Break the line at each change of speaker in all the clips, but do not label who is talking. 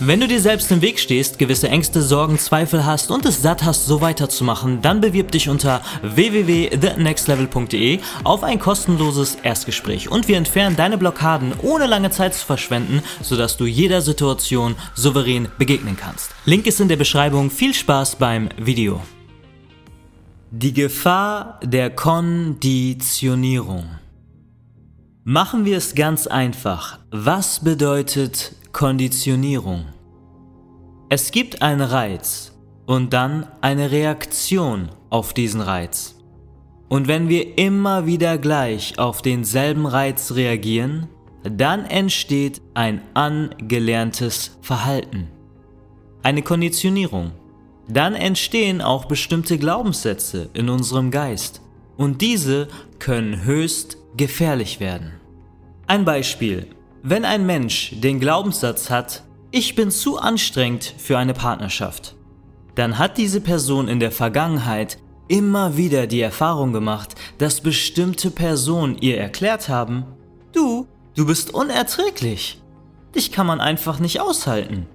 Wenn du dir selbst im Weg stehst, gewisse Ängste, Sorgen, Zweifel hast und es satt hast, so weiterzumachen, dann bewirb dich unter www.thenextlevel.de auf ein kostenloses Erstgespräch und wir entfernen deine Blockaden ohne lange Zeit zu verschwenden, sodass du jeder Situation souverän begegnen kannst. Link ist in der Beschreibung. Viel Spaß beim Video. Die Gefahr der Konditionierung. Machen wir es ganz einfach. Was bedeutet Konditionierung. Es gibt einen Reiz und dann eine Reaktion auf diesen Reiz. Und wenn wir immer wieder gleich auf denselben Reiz reagieren, dann entsteht ein angelerntes Verhalten. Eine Konditionierung. Dann entstehen auch bestimmte Glaubenssätze in unserem Geist und diese können höchst gefährlich werden. Ein Beispiel. Wenn ein Mensch den Glaubenssatz hat, ich bin zu anstrengend für eine Partnerschaft, dann hat diese Person in der Vergangenheit immer wieder die Erfahrung gemacht, dass bestimmte Personen ihr erklärt haben, du, du bist unerträglich, dich kann man einfach nicht aushalten.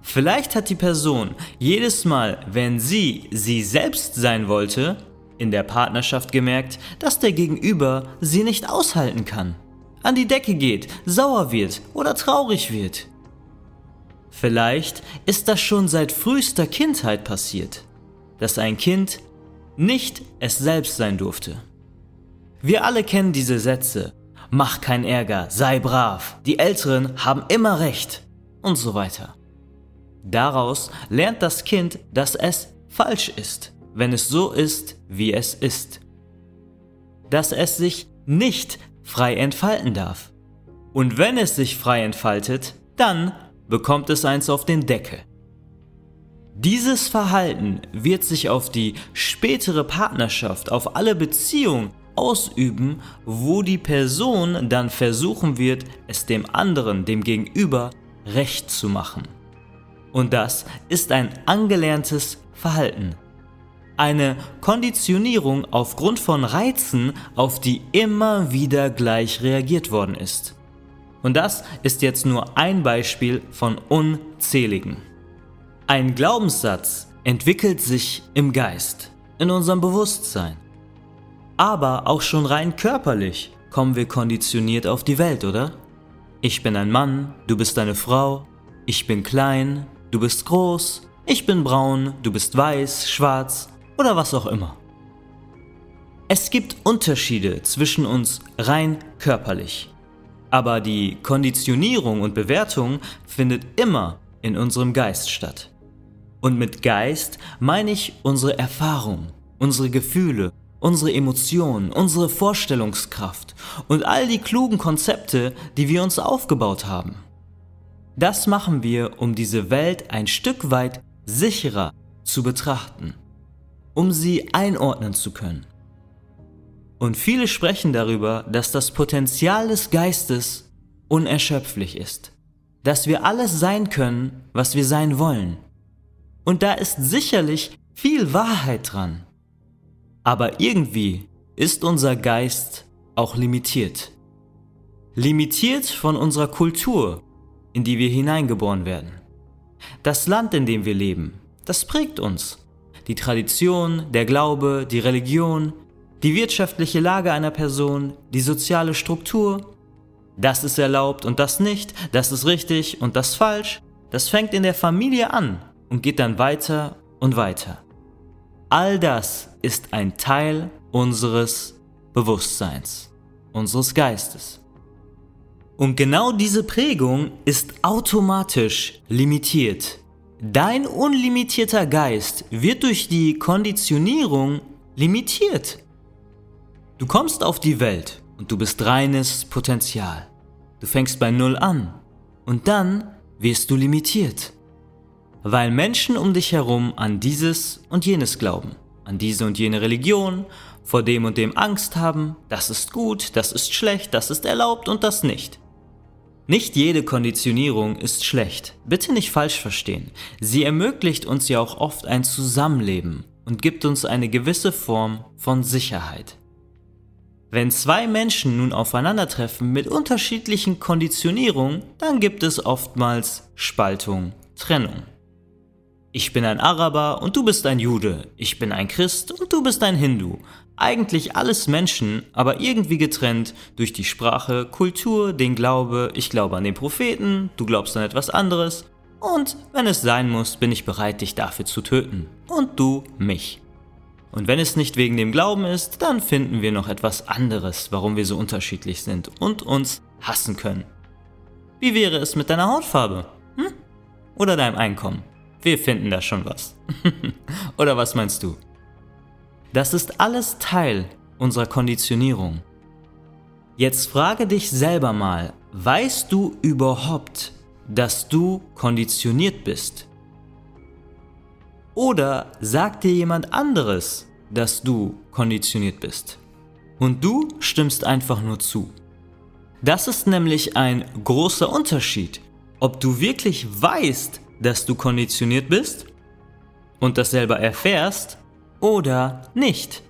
Vielleicht hat die Person jedes Mal, wenn sie sie selbst sein wollte, in der Partnerschaft gemerkt, dass der Gegenüber sie nicht aushalten kann an die Decke geht, sauer wird oder traurig wird. Vielleicht ist das schon seit frühester Kindheit passiert, dass ein Kind nicht es selbst sein durfte. Wir alle kennen diese Sätze. Mach kein Ärger, sei brav, die Älteren haben immer recht und so weiter. Daraus lernt das Kind, dass es falsch ist, wenn es so ist, wie es ist. Dass es sich nicht frei entfalten darf. Und wenn es sich frei entfaltet, dann bekommt es eins auf den Deckel. Dieses Verhalten wird sich auf die spätere Partnerschaft, auf alle Beziehungen ausüben, wo die Person dann versuchen wird, es dem anderen, dem Gegenüber, recht zu machen. Und das ist ein angelerntes Verhalten eine Konditionierung aufgrund von Reizen, auf die immer wieder gleich reagiert worden ist. Und das ist jetzt nur ein Beispiel von unzähligen. Ein Glaubenssatz entwickelt sich im Geist, in unserem Bewusstsein. Aber auch schon rein körperlich kommen wir konditioniert auf die Welt, oder? Ich bin ein Mann, du bist eine Frau, ich bin klein, du bist groß, ich bin braun, du bist weiß, schwarz, oder was auch immer. Es gibt Unterschiede zwischen uns rein körperlich, aber die Konditionierung und Bewertung findet immer in unserem Geist statt. Und mit Geist meine ich unsere Erfahrung, unsere Gefühle, unsere Emotionen, unsere Vorstellungskraft und all die klugen Konzepte, die wir uns aufgebaut haben. Das machen wir, um diese Welt ein Stück weit sicherer zu betrachten um sie einordnen zu können. Und viele sprechen darüber, dass das Potenzial des Geistes unerschöpflich ist, dass wir alles sein können, was wir sein wollen. Und da ist sicherlich viel Wahrheit dran. Aber irgendwie ist unser Geist auch limitiert. Limitiert von unserer Kultur, in die wir hineingeboren werden. Das Land, in dem wir leben, das prägt uns die Tradition, der Glaube, die Religion, die wirtschaftliche Lage einer Person, die soziale Struktur. Das ist erlaubt und das nicht, das ist richtig und das falsch. Das fängt in der Familie an und geht dann weiter und weiter. All das ist ein Teil unseres Bewusstseins, unseres Geistes. Und genau diese Prägung ist automatisch limitiert Dein unlimitierter Geist wird durch die Konditionierung limitiert. Du kommst auf die Welt und du bist reines Potenzial. Du fängst bei Null an und dann wirst du limitiert. Weil Menschen um dich herum an dieses und jenes glauben, an diese und jene Religion, vor dem und dem Angst haben, das ist gut, das ist schlecht, das ist erlaubt und das nicht. Nicht jede Konditionierung ist schlecht. Bitte nicht falsch verstehen. Sie ermöglicht uns ja auch oft ein Zusammenleben und gibt uns eine gewisse Form von Sicherheit. Wenn zwei Menschen nun aufeinandertreffen mit unterschiedlichen Konditionierungen, dann gibt es oftmals Spaltung, Trennung. Ich bin ein Araber und du bist ein Jude. Ich bin ein Christ und du bist ein Hindu. Eigentlich alles Menschen, aber irgendwie getrennt durch die Sprache, Kultur, den Glaube. Ich glaube an den Propheten, du glaubst an etwas anderes. Und wenn es sein muss, bin ich bereit, dich dafür zu töten. Und du mich. Und wenn es nicht wegen dem Glauben ist, dann finden wir noch etwas anderes, warum wir so unterschiedlich sind und uns hassen können. Wie wäre es mit deiner Hautfarbe? Hm? Oder deinem Einkommen? Wir finden da schon was. Oder was meinst du? Das ist alles Teil unserer Konditionierung. Jetzt frage dich selber mal, weißt du überhaupt, dass du konditioniert bist? Oder sagt dir jemand anderes, dass du konditioniert bist? Und du stimmst einfach nur zu. Das ist nämlich ein großer Unterschied, ob du wirklich weißt, dass du konditioniert bist und das selber erfährst oder nicht.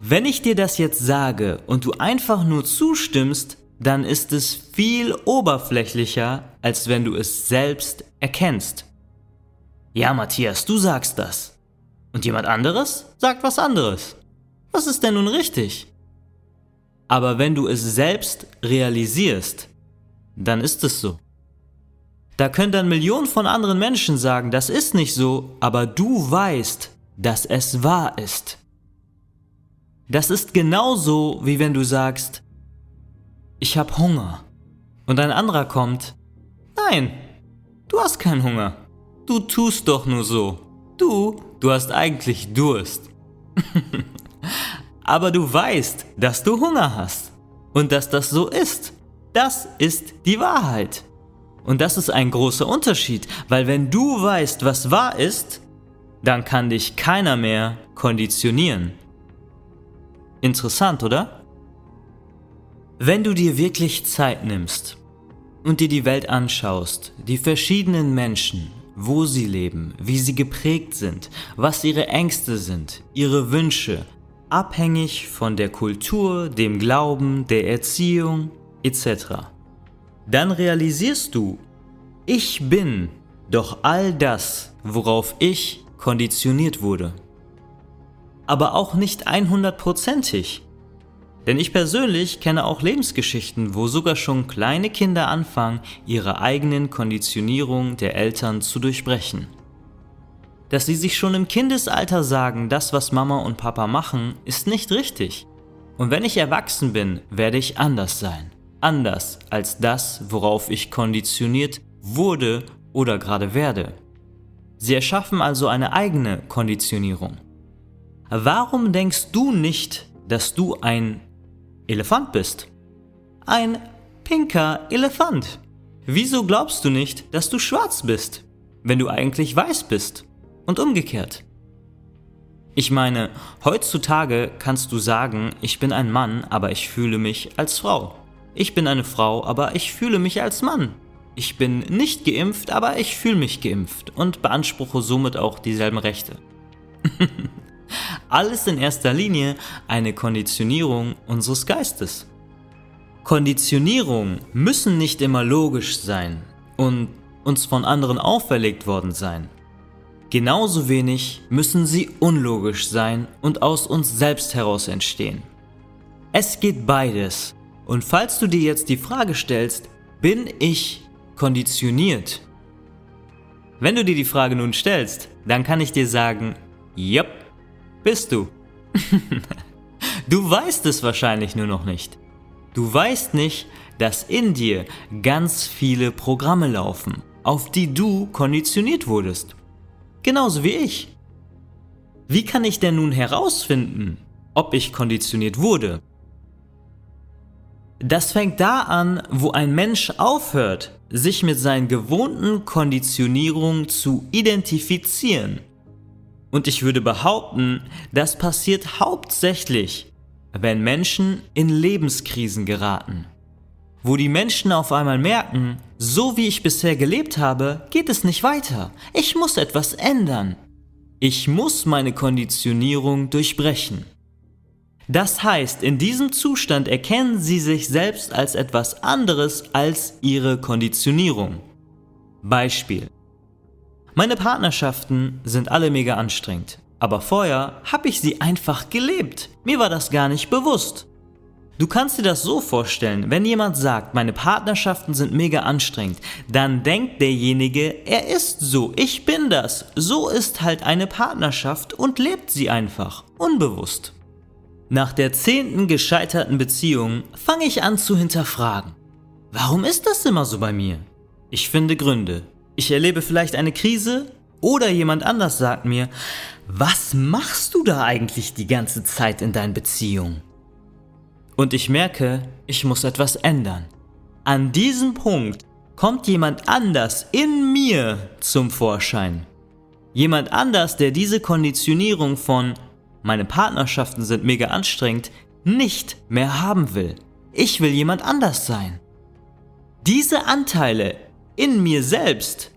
Wenn ich dir das jetzt sage und du einfach nur zustimmst, dann ist es viel oberflächlicher, als wenn du es selbst erkennst. Ja, Matthias, du sagst das. Und jemand anderes sagt was anderes. Was ist denn nun richtig? Aber wenn du es selbst realisierst, dann ist es so. Da können dann Millionen von anderen Menschen sagen, das ist nicht so, aber du weißt, dass es wahr ist. Das ist genauso, wie wenn du sagst, ich habe Hunger. Und ein anderer kommt, nein, du hast keinen Hunger. Du tust doch nur so. Du, du hast eigentlich Durst. aber du weißt, dass du Hunger hast. Und dass das so ist. Das ist die Wahrheit. Und das ist ein großer Unterschied, weil wenn du weißt, was wahr ist, dann kann dich keiner mehr konditionieren. Interessant, oder? Wenn du dir wirklich Zeit nimmst und dir die Welt anschaust, die verschiedenen Menschen, wo sie leben, wie sie geprägt sind, was ihre Ängste sind, ihre Wünsche, abhängig von der Kultur, dem Glauben, der Erziehung etc dann realisierst du, ich bin doch all das, worauf ich konditioniert wurde. Aber auch nicht 100%ig. Denn ich persönlich kenne auch Lebensgeschichten, wo sogar schon kleine Kinder anfangen, ihre eigenen Konditionierungen der Eltern zu durchbrechen. Dass sie sich schon im Kindesalter sagen, das, was Mama und Papa machen, ist nicht richtig. Und wenn ich erwachsen bin, werde ich anders sein anders als das, worauf ich konditioniert wurde oder gerade werde. Sie erschaffen also eine eigene Konditionierung. Warum denkst du nicht, dass du ein Elefant bist? Ein pinker Elefant. Wieso glaubst du nicht, dass du schwarz bist, wenn du eigentlich weiß bist? Und umgekehrt. Ich meine, heutzutage kannst du sagen, ich bin ein Mann, aber ich fühle mich als Frau. Ich bin eine Frau, aber ich fühle mich als Mann. Ich bin nicht geimpft, aber ich fühle mich geimpft und beanspruche somit auch dieselben Rechte. Alles in erster Linie eine Konditionierung unseres Geistes. Konditionierungen müssen nicht immer logisch sein und uns von anderen auferlegt worden sein. Genauso wenig müssen sie unlogisch sein und aus uns selbst heraus entstehen. Es geht beides und falls du dir jetzt die Frage stellst, bin ich konditioniert? Wenn du dir die Frage nun stellst, dann kann ich dir sagen, yep, bist du. du weißt es wahrscheinlich nur noch nicht. Du weißt nicht, dass in dir ganz viele Programme laufen, auf die du konditioniert wurdest. Genauso wie ich. Wie kann ich denn nun herausfinden, ob ich konditioniert wurde? Das fängt da an, wo ein Mensch aufhört, sich mit seinen gewohnten Konditionierungen zu identifizieren. Und ich würde behaupten, das passiert hauptsächlich, wenn Menschen in Lebenskrisen geraten. Wo die Menschen auf einmal merken, so wie ich bisher gelebt habe, geht es nicht weiter. Ich muss etwas ändern. Ich muss meine Konditionierung durchbrechen. Das heißt, in diesem Zustand erkennen sie sich selbst als etwas anderes als ihre Konditionierung. Beispiel. Meine Partnerschaften sind alle mega anstrengend, aber vorher habe ich sie einfach gelebt. Mir war das gar nicht bewusst. Du kannst dir das so vorstellen, wenn jemand sagt, meine Partnerschaften sind mega anstrengend, dann denkt derjenige, er ist so, ich bin das. So ist halt eine Partnerschaft und lebt sie einfach, unbewusst. Nach der zehnten gescheiterten Beziehung fange ich an zu hinterfragen. Warum ist das immer so bei mir? Ich finde Gründe. Ich erlebe vielleicht eine Krise oder jemand anders sagt mir, was machst du da eigentlich die ganze Zeit in deinen Beziehungen? Und ich merke, ich muss etwas ändern. An diesem Punkt kommt jemand anders in mir zum Vorschein. Jemand anders, der diese Konditionierung von meine Partnerschaften sind mega anstrengend nicht mehr haben will. Ich will jemand anders sein. Diese Anteile in mir selbst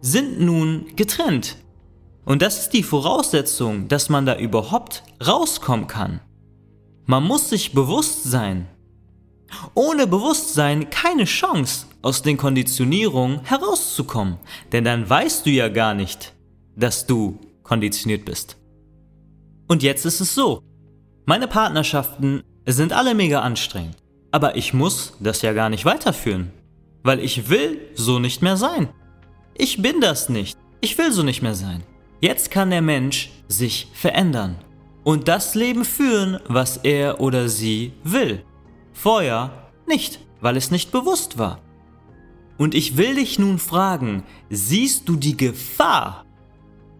sind nun getrennt. Und das ist die Voraussetzung, dass man da überhaupt rauskommen kann. Man muss sich bewusst sein. Ohne Bewusstsein keine Chance, aus den Konditionierungen herauszukommen, denn dann weißt du ja gar nicht, dass du konditioniert bist. Und jetzt ist es so. Meine Partnerschaften sind alle mega anstrengend, aber ich muss das ja gar nicht weiterführen, weil ich will so nicht mehr sein. Ich bin das nicht. Ich will so nicht mehr sein. Jetzt kann der Mensch sich verändern und das Leben führen, was er oder sie will. Vorher nicht, weil es nicht bewusst war. Und ich will dich nun fragen, siehst du die Gefahr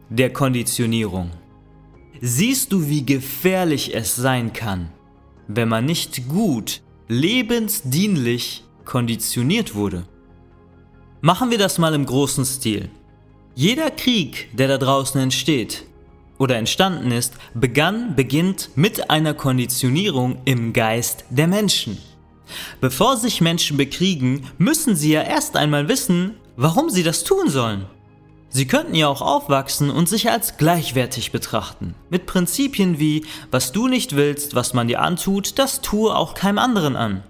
der Konditionierung? Siehst du, wie gefährlich es sein kann, wenn man nicht gut, lebensdienlich konditioniert wurde? Machen wir das mal im großen Stil. Jeder Krieg, der da draußen entsteht, oder entstanden ist, begann, beginnt mit einer Konditionierung im Geist der Menschen. Bevor sich Menschen bekriegen, müssen sie ja erst einmal wissen, warum sie das tun sollen. Sie könnten ja auch aufwachsen und sich als gleichwertig betrachten, mit Prinzipien wie, was du nicht willst, was man dir antut, das tue auch keinem anderen an.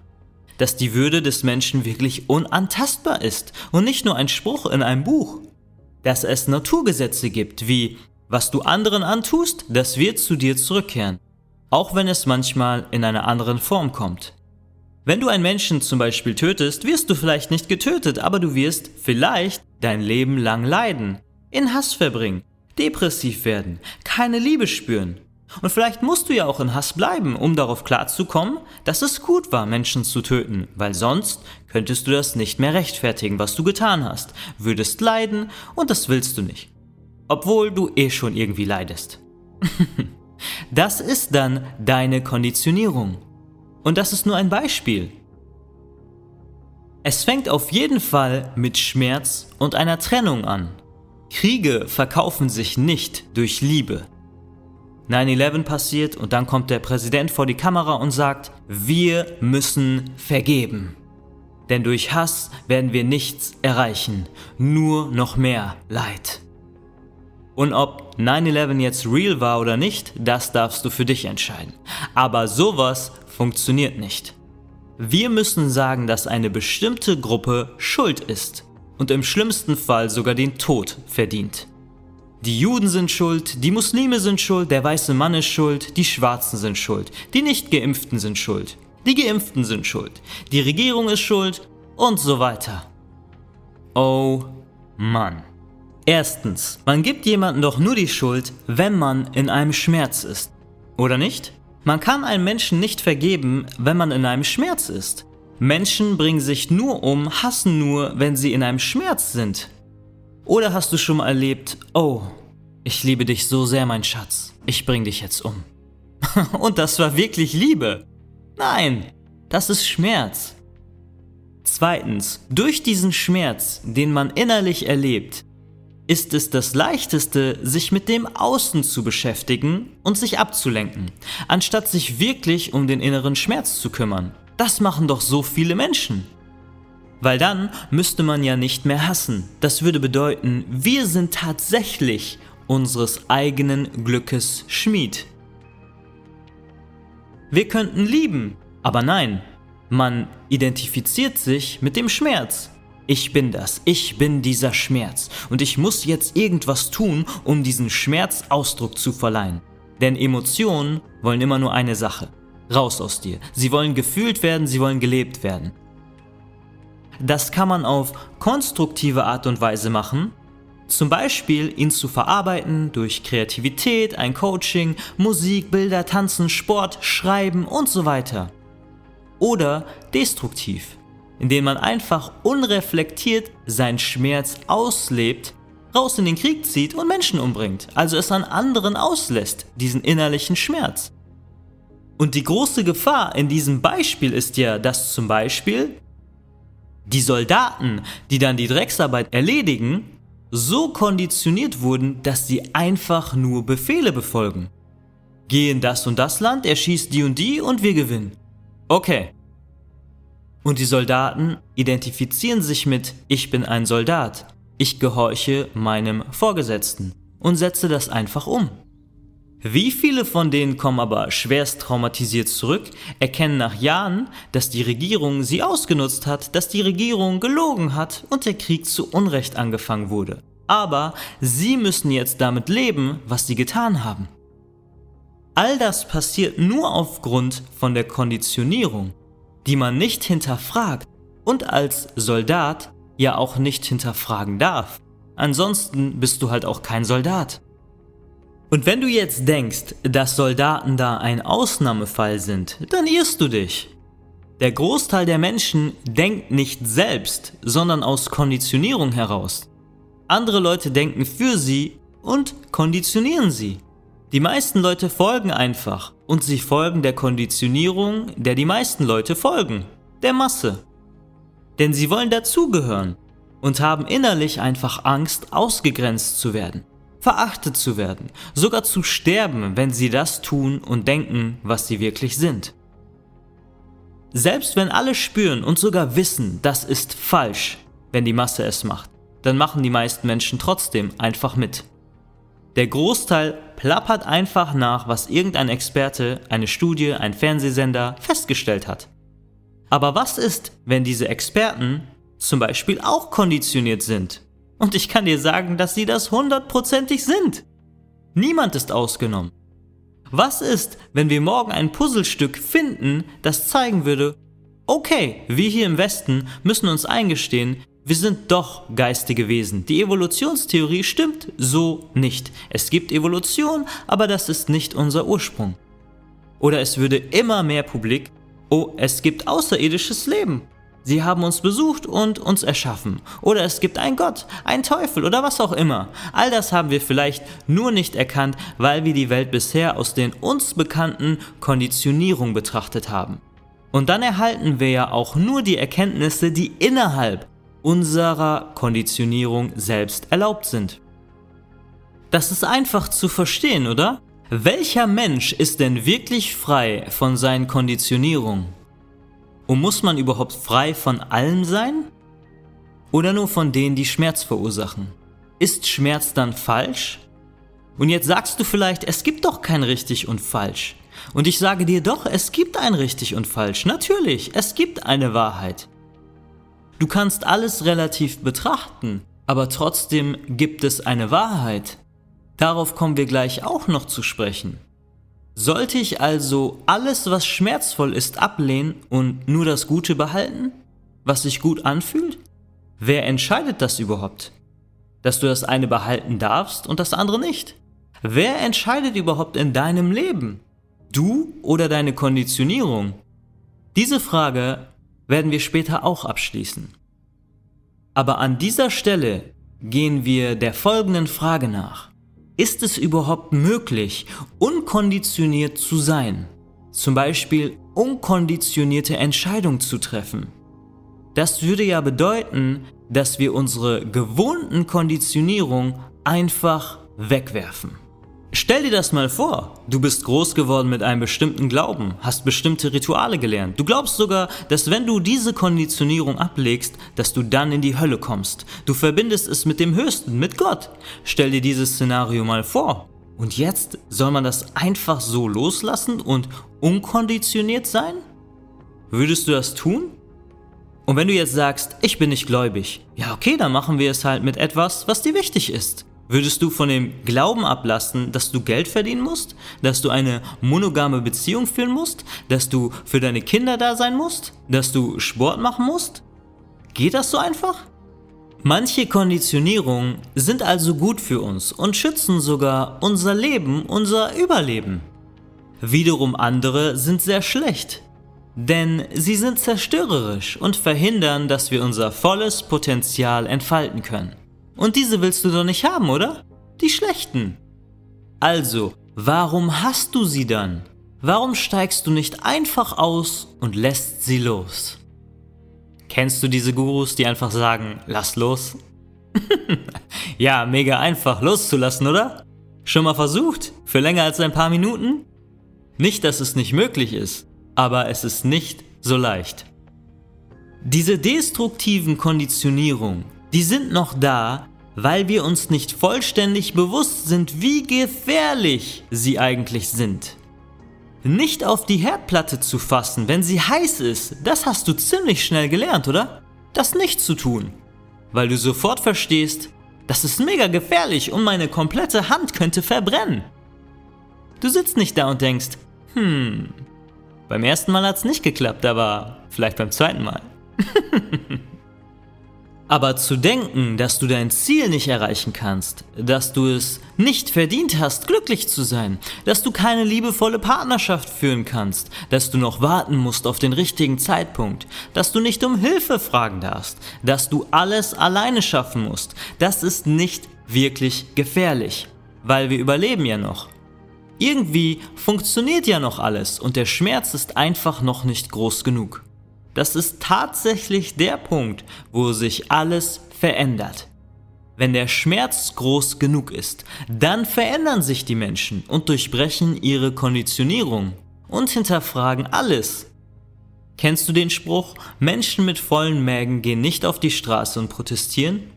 Dass die Würde des Menschen wirklich unantastbar ist und nicht nur ein Spruch in einem Buch. Dass es Naturgesetze gibt, wie was du anderen antust, das wird zu dir zurückkehren, auch wenn es manchmal in einer anderen Form kommt. Wenn du einen Menschen zum Beispiel tötest, wirst du vielleicht nicht getötet, aber du wirst vielleicht dein Leben lang leiden, in Hass verbringen, depressiv werden, keine Liebe spüren. Und vielleicht musst du ja auch in Hass bleiben, um darauf klarzukommen, dass es gut war, Menschen zu töten, weil sonst könntest du das nicht mehr rechtfertigen, was du getan hast, würdest leiden und das willst du nicht obwohl du eh schon irgendwie leidest. das ist dann deine Konditionierung. Und das ist nur ein Beispiel. Es fängt auf jeden Fall mit Schmerz und einer Trennung an. Kriege verkaufen sich nicht durch Liebe. 9-11 passiert und dann kommt der Präsident vor die Kamera und sagt, wir müssen vergeben. Denn durch Hass werden wir nichts erreichen, nur noch mehr Leid. Und ob 9-11 jetzt real war oder nicht, das darfst du für dich entscheiden. Aber sowas funktioniert nicht. Wir müssen sagen, dass eine bestimmte Gruppe schuld ist und im schlimmsten Fall sogar den Tod verdient. Die Juden sind schuld, die Muslime sind schuld, der weiße Mann ist schuld, die Schwarzen sind schuld, die Nicht-Geimpften sind schuld, die Geimpften sind schuld, die Regierung ist schuld und so weiter. Oh Mann. Erstens, man gibt jemandem doch nur die Schuld, wenn man in einem Schmerz ist. Oder nicht? Man kann einem Menschen nicht vergeben, wenn man in einem Schmerz ist. Menschen bringen sich nur um, hassen nur, wenn sie in einem Schmerz sind. Oder hast du schon mal erlebt, oh, ich liebe dich so sehr, mein Schatz, ich bring dich jetzt um. Und das war wirklich Liebe. Nein, das ist Schmerz. Zweitens, durch diesen Schmerz, den man innerlich erlebt, ist es das Leichteste, sich mit dem Außen zu beschäftigen und sich abzulenken, anstatt sich wirklich um den inneren Schmerz zu kümmern. Das machen doch so viele Menschen. Weil dann müsste man ja nicht mehr hassen. Das würde bedeuten, wir sind tatsächlich unseres eigenen Glückes Schmied. Wir könnten lieben, aber nein, man identifiziert sich mit dem Schmerz. Ich bin das, ich bin dieser Schmerz und ich muss jetzt irgendwas tun, um diesen Schmerz Ausdruck zu verleihen. Denn Emotionen wollen immer nur eine Sache. Raus aus dir. Sie wollen gefühlt werden, sie wollen gelebt werden. Das kann man auf konstruktive Art und Weise machen, zum Beispiel ihn zu verarbeiten durch Kreativität, ein Coaching, Musik, Bilder, Tanzen, Sport, Schreiben und so weiter. Oder destruktiv, indem man einfach unreflektiert seinen Schmerz auslebt, raus in den Krieg zieht und Menschen umbringt, also es an anderen auslässt, diesen innerlichen Schmerz. Und die große Gefahr in diesem Beispiel ist ja, dass zum Beispiel die Soldaten, die dann die Drecksarbeit erledigen, so konditioniert wurden, dass sie einfach nur Befehle befolgen. Geh in das und das Land, erschießt die und die und wir gewinnen. Okay. Und die Soldaten identifizieren sich mit Ich bin ein Soldat. Ich gehorche meinem Vorgesetzten und setze das einfach um. Wie viele von denen kommen aber schwerst traumatisiert zurück, erkennen nach Jahren, dass die Regierung sie ausgenutzt hat, dass die Regierung gelogen hat und der Krieg zu Unrecht angefangen wurde. Aber sie müssen jetzt damit leben, was sie getan haben. All das passiert nur aufgrund von der Konditionierung, die man nicht hinterfragt und als Soldat ja auch nicht hinterfragen darf. Ansonsten bist du halt auch kein Soldat. Und wenn du jetzt denkst, dass Soldaten da ein Ausnahmefall sind, dann irrst du dich. Der Großteil der Menschen denkt nicht selbst, sondern aus Konditionierung heraus. Andere Leute denken für sie und konditionieren sie. Die meisten Leute folgen einfach und sie folgen der Konditionierung, der die meisten Leute folgen, der Masse. Denn sie wollen dazugehören und haben innerlich einfach Angst, ausgegrenzt zu werden verachtet zu werden, sogar zu sterben, wenn sie das tun und denken, was sie wirklich sind. Selbst wenn alle spüren und sogar wissen, das ist falsch, wenn die Masse es macht, dann machen die meisten Menschen trotzdem einfach mit. Der Großteil plappert einfach nach, was irgendein Experte, eine Studie, ein Fernsehsender festgestellt hat. Aber was ist, wenn diese Experten zum Beispiel auch konditioniert sind und ich kann dir sagen, dass sie das hundertprozentig sind. Niemand ist ausgenommen. Was ist, wenn wir morgen ein Puzzlestück finden, das zeigen würde, okay, wir hier im Westen müssen uns eingestehen, wir sind doch geistige Wesen. Die Evolutionstheorie stimmt so nicht. Es gibt Evolution, aber das ist nicht unser Ursprung. Oder es würde immer mehr Publik, oh, es gibt außerirdisches Leben. Sie haben uns besucht und uns erschaffen. Oder es gibt einen Gott, einen Teufel oder was auch immer. All das haben wir vielleicht nur nicht erkannt, weil wir die Welt bisher aus den uns bekannten Konditionierungen betrachtet haben. Und dann erhalten wir ja auch nur die Erkenntnisse, die innerhalb unserer Konditionierung selbst erlaubt sind. Das ist einfach zu verstehen, oder? Welcher Mensch ist denn wirklich frei von seinen Konditionierungen? Und muss man überhaupt frei von allem sein? Oder nur von denen, die Schmerz verursachen? Ist Schmerz dann falsch? Und jetzt sagst du vielleicht, es gibt doch kein richtig und falsch. Und ich sage dir doch, es gibt ein richtig und falsch. Natürlich, es gibt eine Wahrheit. Du kannst alles relativ betrachten, aber trotzdem gibt es eine Wahrheit. Darauf kommen wir gleich auch noch zu sprechen. Sollte ich also alles, was schmerzvoll ist, ablehnen und nur das Gute behalten, was sich gut anfühlt? Wer entscheidet das überhaupt? Dass du das eine behalten darfst und das andere nicht? Wer entscheidet überhaupt in deinem Leben? Du oder deine Konditionierung? Diese Frage werden wir später auch abschließen. Aber an dieser Stelle gehen wir der folgenden Frage nach. Ist es überhaupt möglich, unkonditioniert zu sein? Zum Beispiel unkonditionierte Entscheidungen zu treffen. Das würde ja bedeuten, dass wir unsere gewohnten Konditionierungen einfach wegwerfen. Stell dir das mal vor, du bist groß geworden mit einem bestimmten Glauben, hast bestimmte Rituale gelernt. Du glaubst sogar, dass wenn du diese Konditionierung ablegst, dass du dann in die Hölle kommst. Du verbindest es mit dem Höchsten, mit Gott. Stell dir dieses Szenario mal vor. Und jetzt soll man das einfach so loslassen und unkonditioniert sein? Würdest du das tun? Und wenn du jetzt sagst, ich bin nicht gläubig, ja okay, dann machen wir es halt mit etwas, was dir wichtig ist. Würdest du von dem Glauben ablassen, dass du Geld verdienen musst, dass du eine monogame Beziehung führen musst, dass du für deine Kinder da sein musst, dass du Sport machen musst? Geht das so einfach? Manche Konditionierungen sind also gut für uns und schützen sogar unser Leben, unser Überleben. Wiederum andere sind sehr schlecht, denn sie sind zerstörerisch und verhindern, dass wir unser volles Potenzial entfalten können. Und diese willst du doch nicht haben, oder? Die schlechten. Also, warum hast du sie dann? Warum steigst du nicht einfach aus und lässt sie los? Kennst du diese Gurus, die einfach sagen, lass los? ja, mega einfach loszulassen, oder? Schon mal versucht? Für länger als ein paar Minuten? Nicht, dass es nicht möglich ist, aber es ist nicht so leicht. Diese destruktiven Konditionierungen, die sind noch da, weil wir uns nicht vollständig bewusst sind, wie gefährlich sie eigentlich sind. Nicht auf die Herdplatte zu fassen, wenn sie heiß ist, das hast du ziemlich schnell gelernt, oder? Das nicht zu tun, weil du sofort verstehst, das ist mega gefährlich und meine komplette Hand könnte verbrennen. Du sitzt nicht da und denkst, hm, beim ersten Mal hat's nicht geklappt, aber vielleicht beim zweiten Mal. Aber zu denken, dass du dein Ziel nicht erreichen kannst, dass du es nicht verdient hast, glücklich zu sein, dass du keine liebevolle Partnerschaft führen kannst, dass du noch warten musst auf den richtigen Zeitpunkt, dass du nicht um Hilfe fragen darfst, dass du alles alleine schaffen musst, das ist nicht wirklich gefährlich, weil wir überleben ja noch. Irgendwie funktioniert ja noch alles und der Schmerz ist einfach noch nicht groß genug. Das ist tatsächlich der Punkt, wo sich alles verändert. Wenn der Schmerz groß genug ist, dann verändern sich die Menschen und durchbrechen ihre Konditionierung und hinterfragen alles. Kennst du den Spruch, Menschen mit vollen Mägen gehen nicht auf die Straße und protestieren?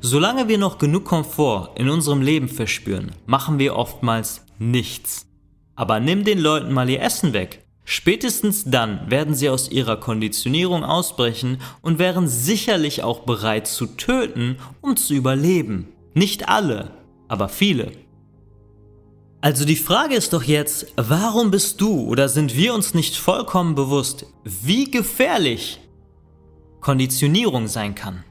Solange wir noch genug Komfort in unserem Leben verspüren, machen wir oftmals nichts. Aber nimm den Leuten mal ihr Essen weg, Spätestens dann werden sie aus ihrer Konditionierung ausbrechen und wären sicherlich auch bereit zu töten, um zu überleben. Nicht alle, aber viele. Also die Frage ist doch jetzt, warum bist du oder sind wir uns nicht vollkommen bewusst, wie gefährlich Konditionierung sein kann?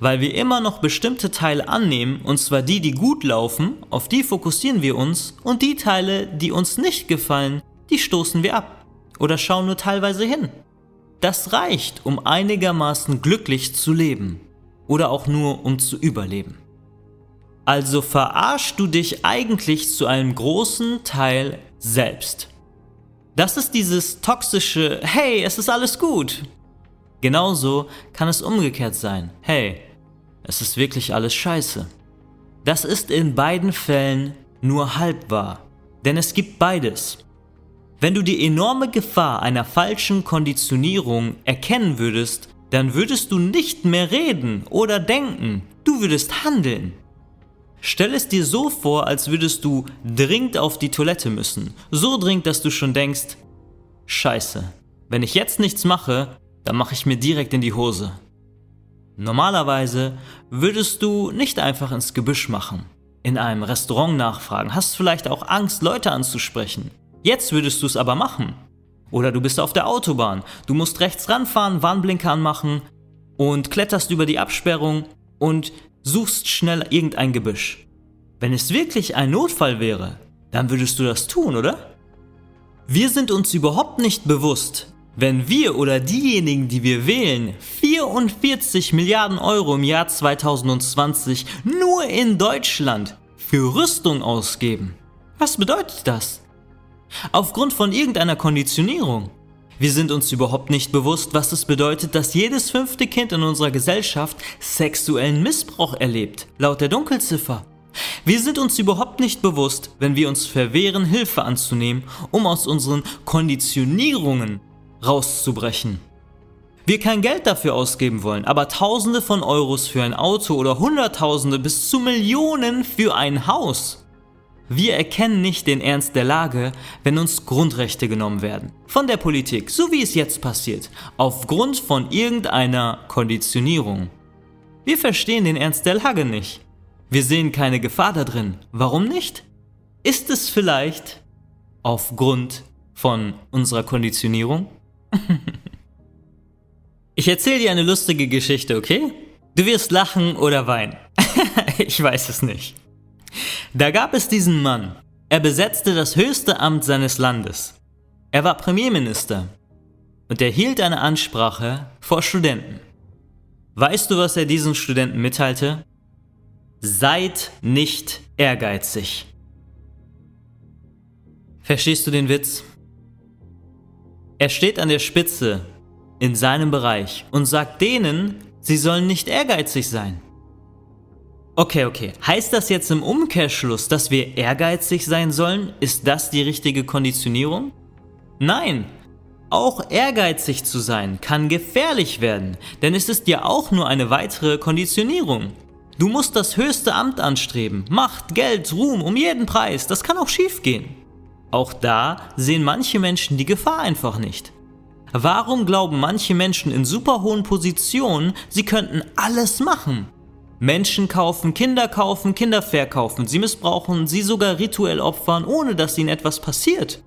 Weil wir immer noch bestimmte Teile annehmen, und zwar die, die gut laufen, auf die fokussieren wir uns, und die Teile, die uns nicht gefallen, die stoßen wir ab oder schauen nur teilweise hin. Das reicht, um einigermaßen glücklich zu leben oder auch nur um zu überleben. Also verarschst du dich eigentlich zu einem großen Teil selbst. Das ist dieses toxische Hey, es ist alles gut. Genauso kann es umgekehrt sein. Hey, es ist wirklich alles scheiße. Das ist in beiden Fällen nur halb wahr, denn es gibt beides. Wenn du die enorme Gefahr einer falschen Konditionierung erkennen würdest, dann würdest du nicht mehr reden oder denken, du würdest handeln. Stell es dir so vor, als würdest du dringend auf die Toilette müssen, so dringend, dass du schon denkst, scheiße, wenn ich jetzt nichts mache, dann mache ich mir direkt in die Hose. Normalerweise würdest du nicht einfach ins Gebüsch machen, in einem Restaurant nachfragen, hast vielleicht auch Angst, Leute anzusprechen. Jetzt würdest du es aber machen. Oder du bist auf der Autobahn, du musst rechts ranfahren, Warnblinker anmachen und kletterst über die Absperrung und suchst schnell irgendein Gebüsch. Wenn es wirklich ein Notfall wäre, dann würdest du das tun, oder? Wir sind uns überhaupt nicht bewusst, wenn wir oder diejenigen, die wir wählen, 44 Milliarden Euro im Jahr 2020 nur in Deutschland für Rüstung ausgeben. Was bedeutet das? Aufgrund von irgendeiner Konditionierung. Wir sind uns überhaupt nicht bewusst, was es bedeutet, dass jedes fünfte Kind in unserer Gesellschaft sexuellen Missbrauch erlebt, laut der Dunkelziffer. Wir sind uns überhaupt nicht bewusst, wenn wir uns verwehren, Hilfe anzunehmen, um aus unseren Konditionierungen rauszubrechen. Wir kein Geld dafür ausgeben wollen, aber Tausende von Euros für ein Auto oder Hunderttausende bis zu Millionen für ein Haus. Wir erkennen nicht den Ernst der Lage, wenn uns Grundrechte genommen werden. Von der Politik, so wie es jetzt passiert, aufgrund von irgendeiner Konditionierung. Wir verstehen den Ernst der Lage nicht. Wir sehen keine Gefahr da drin. Warum nicht? Ist es vielleicht aufgrund von unserer Konditionierung? ich erzähle dir eine lustige Geschichte, okay? Du wirst lachen oder weinen. ich weiß es nicht. Da gab es diesen Mann. Er besetzte das höchste Amt seines Landes. Er war Premierminister und er hielt eine Ansprache vor Studenten. Weißt du, was er diesen Studenten mitteilte? Seid nicht ehrgeizig. Verstehst du den Witz? Er steht an der Spitze in seinem Bereich und sagt denen, sie sollen nicht ehrgeizig sein. Okay, okay. Heißt das jetzt im Umkehrschluss, dass wir ehrgeizig sein sollen? Ist das die richtige Konditionierung? Nein. Auch ehrgeizig zu sein kann gefährlich werden, denn es ist ja auch nur eine weitere Konditionierung. Du musst das höchste Amt anstreben. Macht, Geld, Ruhm um jeden Preis. Das kann auch schiefgehen. Auch da sehen manche Menschen die Gefahr einfach nicht. Warum glauben manche Menschen in super hohen Positionen, sie könnten alles machen? Menschen kaufen, Kinder kaufen, Kinder verkaufen, sie missbrauchen, sie sogar rituell opfern, ohne dass ihnen etwas passiert.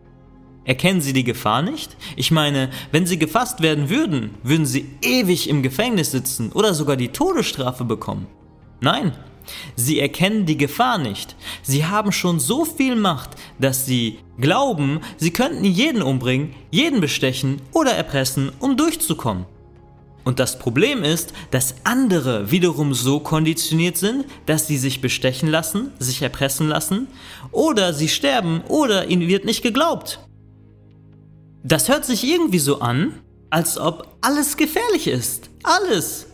Erkennen sie die Gefahr nicht? Ich meine, wenn sie gefasst werden würden, würden sie ewig im Gefängnis sitzen oder sogar die Todesstrafe bekommen. Nein, sie erkennen die Gefahr nicht. Sie haben schon so viel Macht, dass sie glauben, sie könnten jeden umbringen, jeden bestechen oder erpressen, um durchzukommen. Und das Problem ist, dass andere wiederum so konditioniert sind, dass sie sich bestechen lassen, sich erpressen lassen, oder sie sterben oder ihnen wird nicht geglaubt. Das hört sich irgendwie so an, als ob alles gefährlich ist. Alles.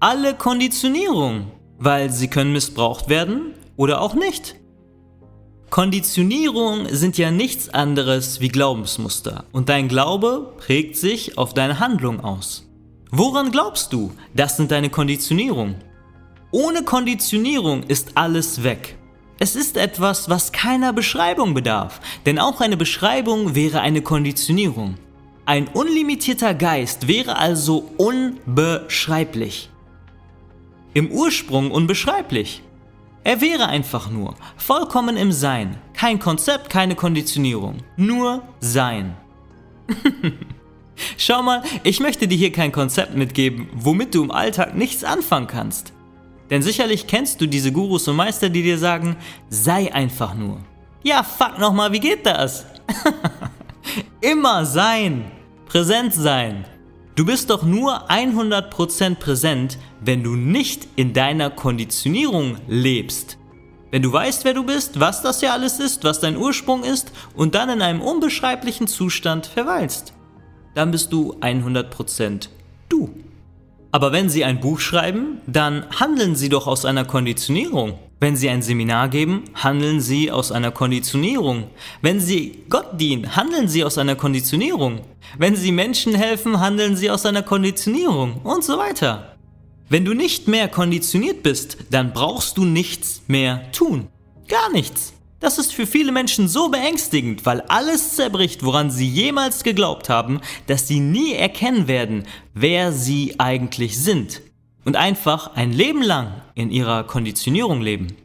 Alle Konditionierung, weil sie können missbraucht werden oder auch nicht. Konditionierung sind ja nichts anderes wie Glaubensmuster und dein Glaube prägt sich auf deine Handlung aus. Woran glaubst du? Das sind deine Konditionierungen. Ohne Konditionierung ist alles weg. Es ist etwas, was keiner Beschreibung bedarf, denn auch eine Beschreibung wäre eine Konditionierung. Ein unlimitierter Geist wäre also unbeschreiblich. Im Ursprung unbeschreiblich. Er wäre einfach nur, vollkommen im Sein, kein Konzept, keine Konditionierung, nur Sein. Schau mal, ich möchte dir hier kein Konzept mitgeben, womit du im Alltag nichts anfangen kannst. Denn sicherlich kennst du diese Gurus und Meister, die dir sagen, sei einfach nur. Ja, fuck nochmal, wie geht das? Immer sein, präsent sein. Du bist doch nur 100% präsent, wenn du nicht in deiner Konditionierung lebst. Wenn du weißt, wer du bist, was das ja alles ist, was dein Ursprung ist und dann in einem unbeschreiblichen Zustand verweilst dann bist du 100% du. Aber wenn Sie ein Buch schreiben, dann handeln Sie doch aus einer Konditionierung. Wenn Sie ein Seminar geben, handeln Sie aus einer Konditionierung. Wenn Sie Gott dienen, handeln Sie aus einer Konditionierung. Wenn Sie Menschen helfen, handeln Sie aus einer Konditionierung und so weiter. Wenn du nicht mehr konditioniert bist, dann brauchst du nichts mehr tun. Gar nichts. Das ist für viele Menschen so beängstigend, weil alles zerbricht, woran sie jemals geglaubt haben, dass sie nie erkennen werden, wer sie eigentlich sind. Und einfach ein Leben lang in ihrer Konditionierung leben.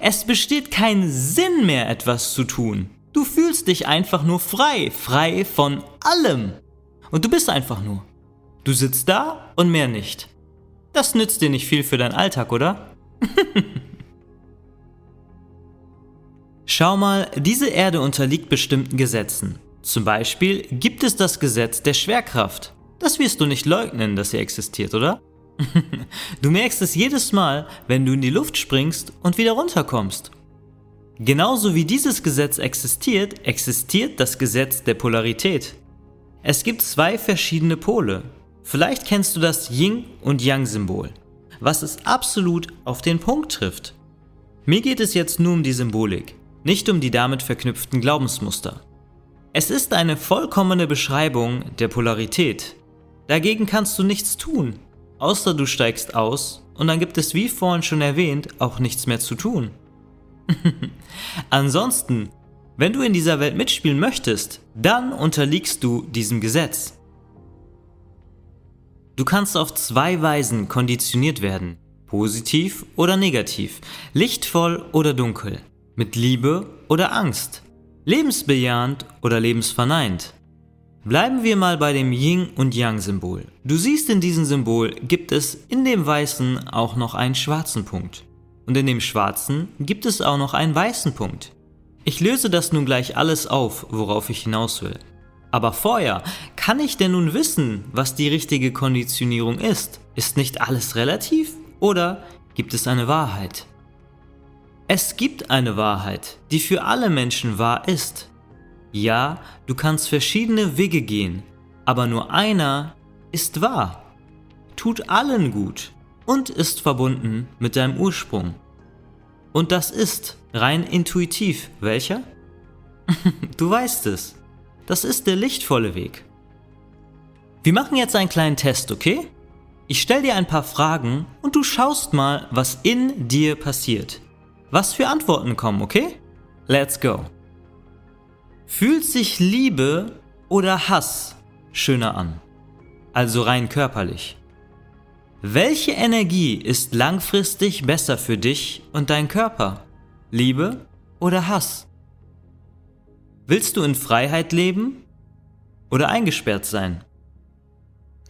Es besteht kein Sinn mehr, etwas zu tun. Du fühlst dich einfach nur frei, frei von allem. Und du bist einfach nur. Du sitzt da und mehr nicht. Das nützt dir nicht viel für deinen Alltag, oder? Schau mal, diese Erde unterliegt bestimmten Gesetzen. Zum Beispiel gibt es das Gesetz der Schwerkraft. Das wirst du nicht leugnen, dass sie existiert, oder? du merkst es jedes Mal, wenn du in die Luft springst und wieder runterkommst. Genauso wie dieses Gesetz existiert, existiert das Gesetz der Polarität. Es gibt zwei verschiedene Pole. Vielleicht kennst du das Yin und Yang-Symbol, was es absolut auf den Punkt trifft. Mir geht es jetzt nur um die Symbolik nicht um die damit verknüpften Glaubensmuster. Es ist eine vollkommene Beschreibung der Polarität. Dagegen kannst du nichts tun, außer du steigst aus und dann gibt es, wie vorhin schon erwähnt, auch nichts mehr zu tun. Ansonsten, wenn du in dieser Welt mitspielen möchtest, dann unterliegst du diesem Gesetz. Du kannst auf zwei Weisen konditioniert werden, positiv oder negativ, lichtvoll oder dunkel, mit Liebe oder Angst, lebensbejahend oder lebensverneint. Bleiben wir mal bei dem Yin und Yang Symbol. Du siehst in diesem Symbol gibt es in dem weißen auch noch einen schwarzen Punkt. Und in dem schwarzen gibt es auch noch einen weißen Punkt. Ich löse das nun gleich alles auf, worauf ich hinaus will. Aber vorher, kann ich denn nun wissen, was die richtige Konditionierung ist? Ist nicht alles relativ? Oder gibt es eine Wahrheit? Es gibt eine Wahrheit, die für alle Menschen wahr ist. Ja, du kannst verschiedene Wege gehen, aber nur einer ist wahr, tut allen gut und ist verbunden mit deinem Ursprung. Und das ist rein intuitiv welcher? du weißt es. Das ist der lichtvolle Weg. Wir machen jetzt einen kleinen Test, okay? Ich stelle dir ein paar Fragen und du schaust mal, was in dir passiert. Was für Antworten kommen, okay? Let's go. Fühlt sich Liebe oder Hass schöner an? Also rein körperlich. Welche Energie ist langfristig besser für dich und dein Körper? Liebe oder Hass? Willst du in Freiheit leben oder eingesperrt sein?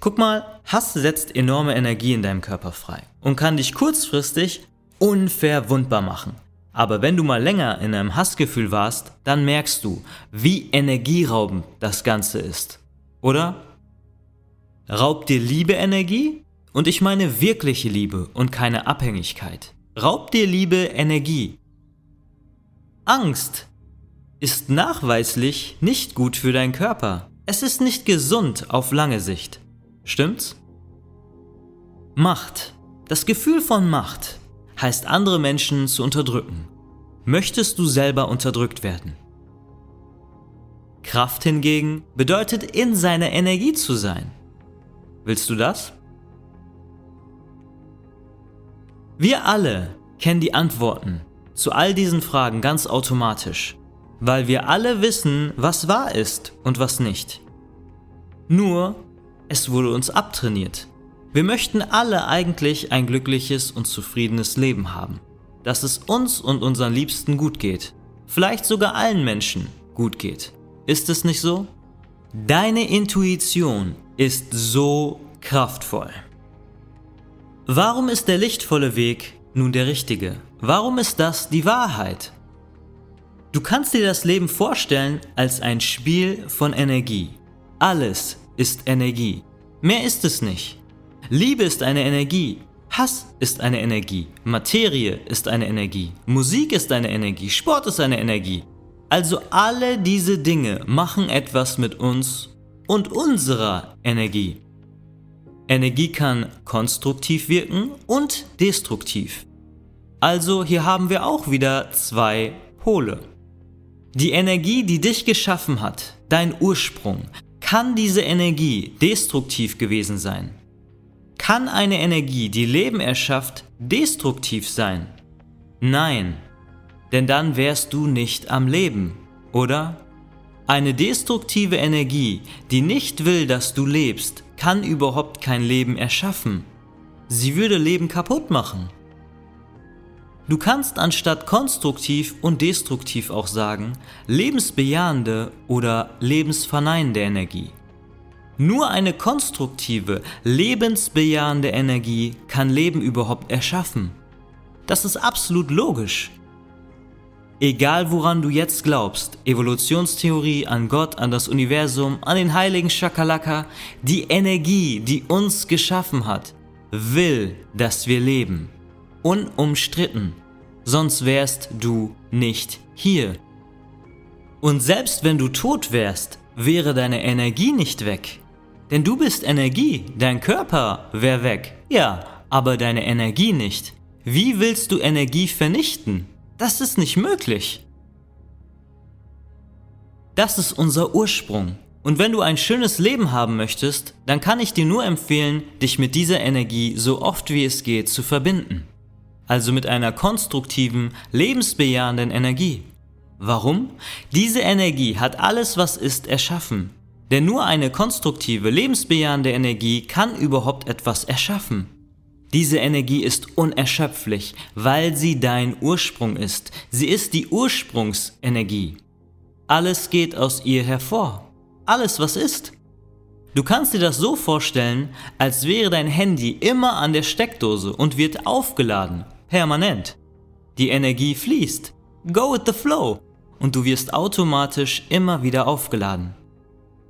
Guck mal, Hass setzt enorme Energie in deinem Körper frei und kann dich kurzfristig unverwundbar machen. Aber wenn du mal länger in einem Hassgefühl warst, dann merkst du, wie energieraubend das Ganze ist. Oder? Raubt dir Liebe Energie? Und ich meine wirkliche Liebe und keine Abhängigkeit. Raubt dir Liebe Energie? Angst ist nachweislich nicht gut für deinen Körper. Es ist nicht gesund auf lange Sicht. Stimmt's? Macht. Das Gefühl von Macht heißt andere Menschen zu unterdrücken. Möchtest du selber unterdrückt werden? Kraft hingegen bedeutet in seiner Energie zu sein. Willst du das? Wir alle kennen die Antworten zu all diesen Fragen ganz automatisch, weil wir alle wissen, was wahr ist und was nicht. Nur, es wurde uns abtrainiert. Wir möchten alle eigentlich ein glückliches und zufriedenes Leben haben, dass es uns und unseren Liebsten gut geht, vielleicht sogar allen Menschen gut geht. Ist es nicht so? Deine Intuition ist so kraftvoll. Warum ist der lichtvolle Weg nun der richtige? Warum ist das die Wahrheit? Du kannst dir das Leben vorstellen als ein Spiel von Energie. Alles ist Energie. Mehr ist es nicht. Liebe ist eine Energie. Hass ist eine Energie. Materie ist eine Energie. Musik ist eine Energie. Sport ist eine Energie. Also alle diese Dinge machen etwas mit uns und unserer Energie. Energie kann konstruktiv wirken und destruktiv. Also hier haben wir auch wieder zwei Pole. Die Energie, die dich geschaffen hat, dein Ursprung, kann diese Energie destruktiv gewesen sein? Kann eine Energie, die Leben erschafft, destruktiv sein? Nein, denn dann wärst du nicht am Leben, oder? Eine destruktive Energie, die nicht will, dass du lebst, kann überhaupt kein Leben erschaffen. Sie würde Leben kaputt machen. Du kannst anstatt konstruktiv und destruktiv auch sagen, lebensbejahende oder lebensverneinende Energie. Nur eine konstruktive, lebensbejahende Energie kann Leben überhaupt erschaffen. Das ist absolut logisch. Egal woran du jetzt glaubst, Evolutionstheorie, an Gott, an das Universum, an den heiligen Shakalaka, die Energie, die uns geschaffen hat, will, dass wir leben. Unumstritten. Sonst wärst du nicht hier. Und selbst wenn du tot wärst, wäre deine Energie nicht weg. Denn du bist Energie, dein Körper wäre weg. Ja, aber deine Energie nicht. Wie willst du Energie vernichten? Das ist nicht möglich. Das ist unser Ursprung. Und wenn du ein schönes Leben haben möchtest, dann kann ich dir nur empfehlen, dich mit dieser Energie so oft wie es geht zu verbinden. also mit einer konstruktiven, lebensbejahenden Energie. Warum? Diese Energie hat alles, was ist, erschaffen. Denn nur eine konstruktive, lebensbejahende Energie kann überhaupt etwas erschaffen. Diese Energie ist unerschöpflich, weil sie dein Ursprung ist. Sie ist die Ursprungsenergie. Alles geht aus ihr hervor. Alles, was ist. Du kannst dir das so vorstellen, als wäre dein Handy immer an der Steckdose und wird aufgeladen, permanent. Die Energie fließt. Go with the flow. Und du wirst automatisch immer wieder aufgeladen.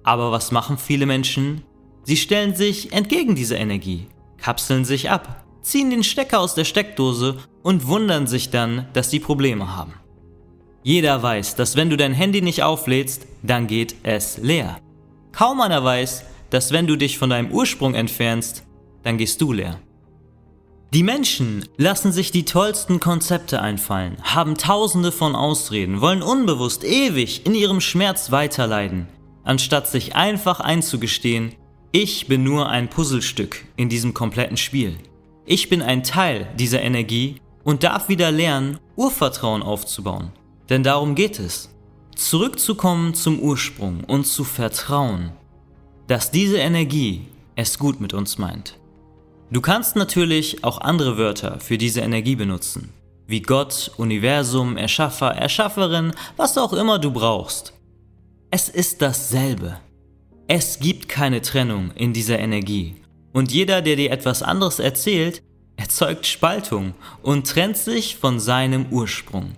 Aber was machen viele Menschen? Sie stellen sich entgegen dieser Energie, kapseln sich ab, ziehen den Stecker aus der Steckdose und wundern sich dann, dass sie Probleme haben. Jeder weiß, dass wenn du dein Handy nicht auflädst, dann geht es leer. Kaum einer weiß, dass wenn du dich von deinem Ursprung entfernst, dann gehst du leer. Die Menschen lassen sich die tollsten Konzepte einfallen, haben tausende von Ausreden, wollen unbewusst ewig in ihrem Schmerz weiterleiden, anstatt sich einfach einzugestehen, ich bin nur ein Puzzlestück in diesem kompletten Spiel. Ich bin ein Teil dieser Energie und darf wieder lernen, Urvertrauen aufzubauen. Denn darum geht es. Zurückzukommen zum Ursprung und zu vertrauen, dass diese Energie es gut mit uns meint. Du kannst natürlich auch andere Wörter für diese Energie benutzen, wie Gott, Universum, Erschaffer, Erschafferin, was auch immer du brauchst. Es ist dasselbe. Es gibt keine Trennung in dieser Energie. Und jeder, der dir etwas anderes erzählt, erzeugt Spaltung und trennt sich von seinem Ursprung.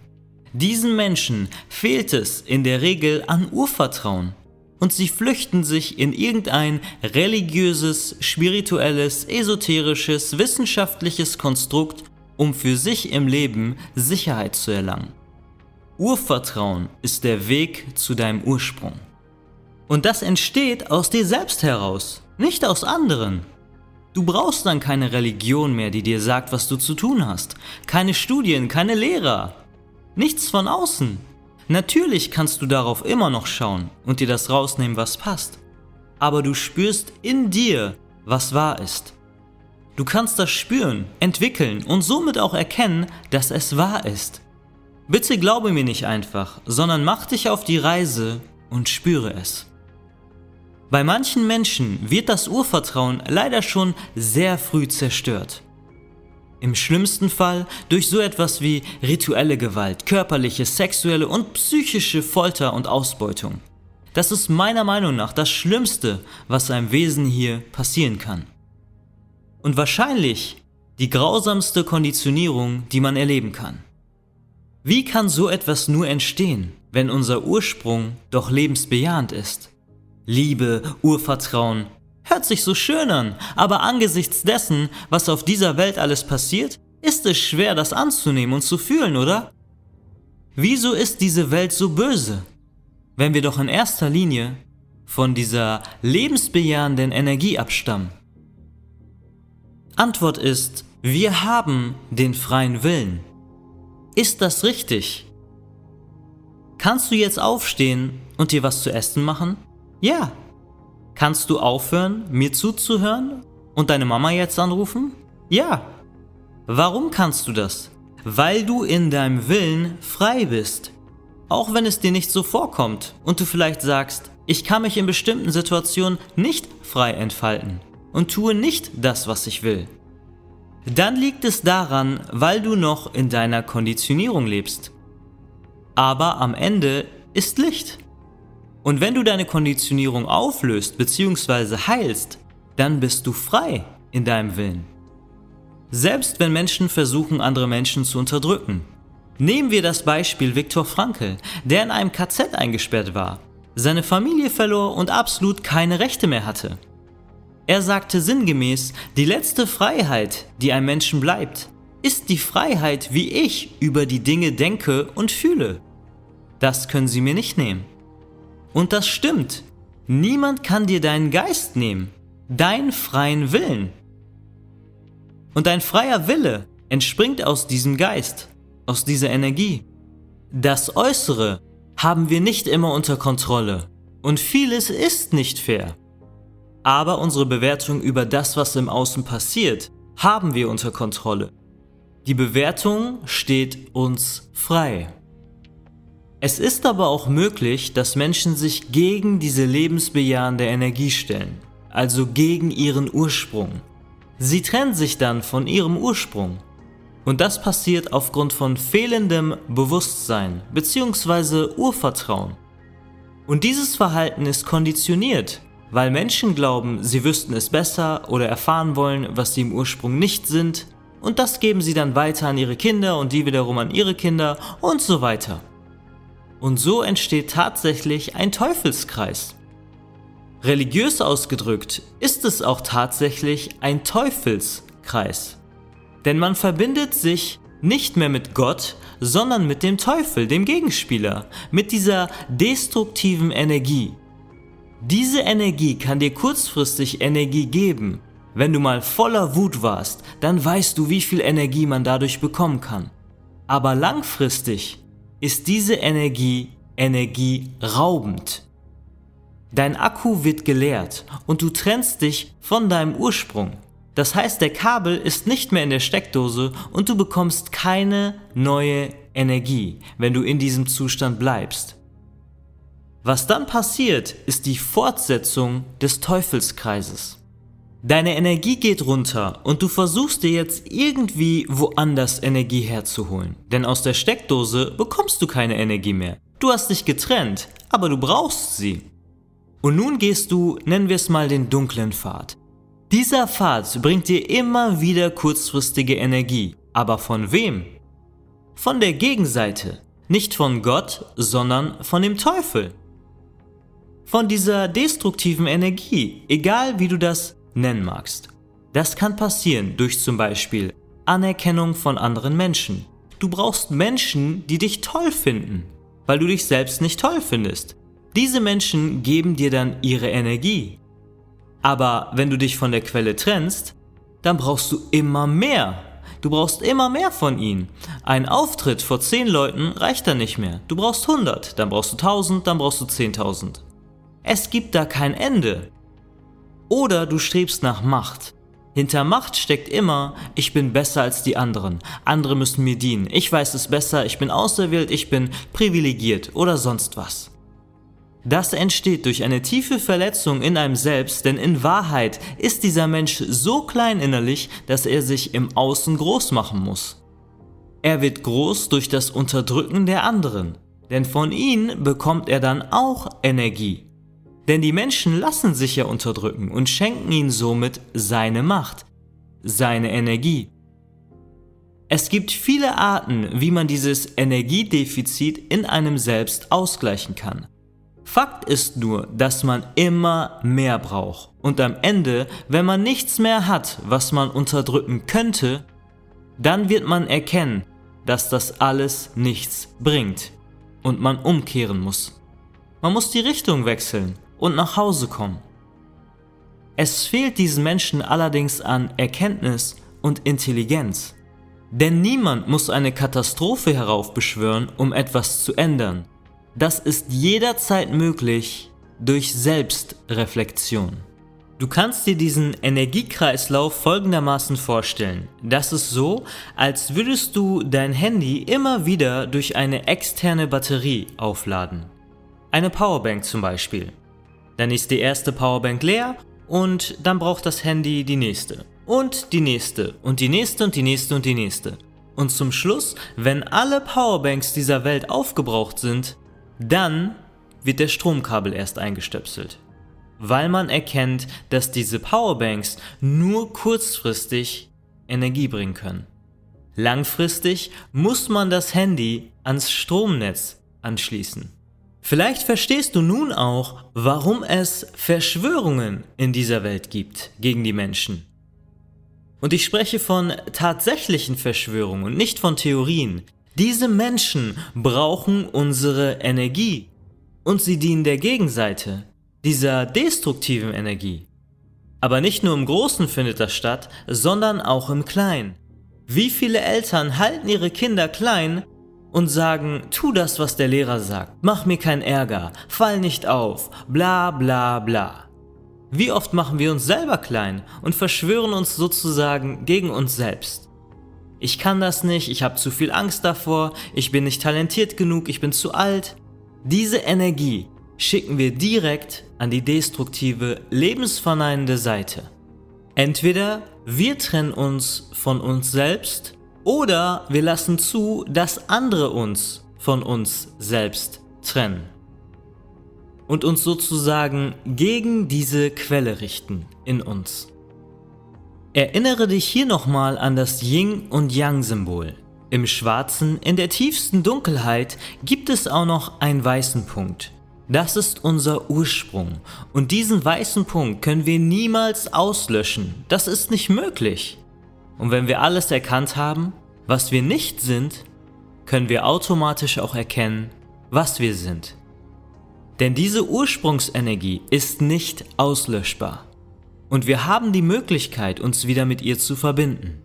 Diesen Menschen fehlt es in der Regel an Urvertrauen und sie flüchten sich in irgendein religiöses, spirituelles, esoterisches, wissenschaftliches Konstrukt, um für sich im Leben Sicherheit zu erlangen. Urvertrauen ist der Weg zu deinem Ursprung. Und das entsteht aus dir selbst heraus, nicht aus anderen. Du brauchst dann keine Religion mehr, die dir sagt, was du zu tun hast, keine Studien, keine Lehrer, nichts von außen. Natürlich kannst du darauf immer noch schauen und dir das rausnehmen, was passt. Aber du spürst in dir, was wahr ist. Du kannst das spüren, entwickeln und somit auch erkennen, dass es wahr ist. Bitte glaube mir nicht einfach, sondern mach dich auf die Reise und spüre es. Bei manchen Menschen wird das Urvertrauen leider schon sehr früh zerstört. Im schlimmsten Fall durch so etwas wie rituelle Gewalt, körperliche, sexuelle und psychische Folter und Ausbeutung. Das ist meiner Meinung nach das Schlimmste, was einem Wesen hier passieren kann. Und wahrscheinlich die grausamste Konditionierung, die man erleben kann. Wie kann so etwas nur entstehen, wenn unser Ursprung doch lebensbejahend ist? Liebe, Urvertrauen, Hört sich so schön an, aber angesichts dessen, was auf dieser Welt alles passiert, ist es schwer, das anzunehmen und zu fühlen, oder? Wieso ist diese Welt so böse, wenn wir doch in erster Linie von dieser lebensbejahenden Energie abstammen? Antwort ist, wir haben den freien Willen. Ist das richtig? Kannst du jetzt aufstehen und dir was zu essen machen? Ja, Kannst du aufhören, mir zuzuhören und deine Mama jetzt anrufen? Ja. Warum kannst du das? Weil du in deinem Willen frei bist. Auch wenn es dir nicht so vorkommt und du vielleicht sagst, ich kann mich in bestimmten Situationen nicht frei entfalten und tue nicht das, was ich will. Dann liegt es daran, weil du noch in deiner Konditionierung lebst. Aber am Ende ist Licht. Und wenn du deine Konditionierung auflöst bzw. heilst, dann bist du frei in deinem Willen. Selbst wenn Menschen versuchen, andere Menschen zu unterdrücken. Nehmen wir das Beispiel Viktor Frankl, der in einem KZ eingesperrt war, seine Familie verlor und absolut keine Rechte mehr hatte. Er sagte sinngemäß, die letzte Freiheit, die einem Menschen bleibt, ist die Freiheit, wie ich über die Dinge denke und fühle. Das können sie mir nicht nehmen. Und das stimmt. Niemand kann dir deinen Geist nehmen, deinen freien Willen. Und dein freier Wille entspringt aus diesem Geist, aus dieser Energie. Das Äußere haben wir nicht immer unter Kontrolle und vieles ist nicht fair. Aber unsere Bewertung über das, was im Außen passiert, haben wir unter Kontrolle. Die Bewertung steht uns frei. Es ist aber auch möglich, dass Menschen sich gegen diese lebensbejahende Energie stellen, also gegen ihren Ursprung. Sie trennen sich dann von ihrem Ursprung. Und das passiert aufgrund von fehlendem Bewusstsein bzw. Urvertrauen. Und dieses Verhalten ist konditioniert, weil Menschen glauben, sie wüssten es besser oder erfahren wollen, was sie im Ursprung nicht sind, und das geben sie dann weiter an ihre Kinder und die wiederum an ihre Kinder und so weiter. Und so entsteht tatsächlich ein Teufelskreis. Religiös ausgedrückt ist es auch tatsächlich ein Teufelskreis. Denn man verbindet sich nicht mehr mit Gott, sondern mit dem Teufel, dem Gegenspieler, mit dieser destruktiven Energie. Diese Energie kann dir kurzfristig Energie geben. Wenn du mal voller Wut warst, dann weißt du, wie viel Energie man dadurch bekommen kann. Aber langfristig ist diese Energie energieraubend. Dein Akku wird geleert und du trennst dich von deinem Ursprung. Das heißt, der Kabel ist nicht mehr in der Steckdose und du bekommst keine neue Energie, wenn du in diesem Zustand bleibst. Was dann passiert, ist die Fortsetzung des Teufelskreises. Deine Energie geht runter und du versuchst dir jetzt irgendwie woanders Energie herzuholen. Denn aus der Steckdose bekommst du keine Energie mehr. Du hast dich getrennt, aber du brauchst sie. Und nun gehst du, nennen wir es mal den dunklen Pfad. Dieser Pfad bringt dir immer wieder kurzfristige Energie. Aber von wem? Von der Gegenseite. Nicht von Gott, sondern von dem Teufel. Von dieser destruktiven Energie, egal wie du das nennen magst. Das kann passieren durch zum Beispiel Anerkennung von anderen Menschen. Du brauchst Menschen, die dich toll finden, weil du dich selbst nicht toll findest. Diese Menschen geben dir dann ihre Energie. Aber wenn du dich von der Quelle trennst, dann brauchst du immer mehr. Du brauchst immer mehr von ihnen. Ein Auftritt vor 10 Leuten reicht dann nicht mehr. Du brauchst 100, dann brauchst du 1000, dann brauchst du 10.000. Es gibt da kein Ende. Oder du strebst nach Macht. Hinter Macht steckt immer, ich bin besser als die anderen, andere müssen mir dienen, ich weiß es besser, ich bin auserwählt, ich bin privilegiert oder sonst was. Das entsteht durch eine tiefe Verletzung in einem selbst, denn in Wahrheit ist dieser Mensch so klein innerlich, dass er sich im Außen groß machen muss. Er wird groß durch das Unterdrücken der anderen, denn von ihnen bekommt er dann auch Energie. Denn die Menschen lassen sich ja unterdrücken und schenken ihnen somit seine Macht, seine Energie. Es gibt viele Arten, wie man dieses Energiedefizit in einem selbst ausgleichen kann. Fakt ist nur, dass man immer mehr braucht. Und am Ende, wenn man nichts mehr hat, was man unterdrücken könnte, dann wird man erkennen, dass das alles nichts bringt und man umkehren muss. Man muss die Richtung wechseln und nach Hause kommen. Es fehlt diesen Menschen allerdings an Erkenntnis und Intelligenz. Denn niemand muss eine Katastrophe heraufbeschwören, um etwas zu ändern. Das ist jederzeit möglich durch Selbstreflexion. Du kannst dir diesen Energiekreislauf folgendermaßen vorstellen. Das ist so, als würdest du dein Handy immer wieder durch eine externe Batterie aufladen. Eine Powerbank zum Beispiel. Dann ist die erste Powerbank leer und dann braucht das Handy die nächste. Und die nächste und die nächste und die nächste und die nächste. Und zum Schluss, wenn alle Powerbanks dieser Welt aufgebraucht sind, dann wird der Stromkabel erst eingestöpselt, weil man erkennt, dass diese Powerbanks nur kurzfristig Energie bringen können. Langfristig muss man das Handy ans Stromnetz anschließen. Vielleicht verstehst du nun auch, warum es Verschwörungen in dieser Welt gibt gegen die Menschen. Und ich spreche von tatsächlichen Verschwörungen und nicht von Theorien, diese Menschen brauchen unsere Energie und sie dienen der Gegenseite, dieser destruktiven Energie. Aber nicht nur im Großen findet das statt, sondern auch im Kleinen. Wie viele Eltern halten ihre Kinder klein und sagen, tu das, was der Lehrer sagt, mach mir keinen Ärger, fall nicht auf, bla bla bla. Wie oft machen wir uns selber klein und verschwören uns sozusagen gegen uns selbst? ich kann das nicht, ich habe zu viel Angst davor, ich bin nicht talentiert genug, ich bin zu alt. Diese Energie schicken wir direkt an die destruktive, lebensverneinende Seite. Entweder wir trennen uns von uns selbst oder wir lassen zu, dass andere uns von uns selbst trennen und uns sozusagen gegen diese Quelle richten in uns. Erinnere dich hier nochmal an das Yin und Yang-Symbol. Im Schwarzen, in der tiefsten Dunkelheit, gibt es auch noch einen weißen Punkt. Das ist unser Ursprung und diesen weißen Punkt können wir niemals auslöschen. Das ist nicht möglich. Und wenn wir alles erkannt haben, was wir nicht sind, können wir automatisch auch erkennen, was wir sind. Denn diese Ursprungsenergie ist nicht auslöschbar. Und wir haben die Möglichkeit, uns wieder mit ihr zu verbinden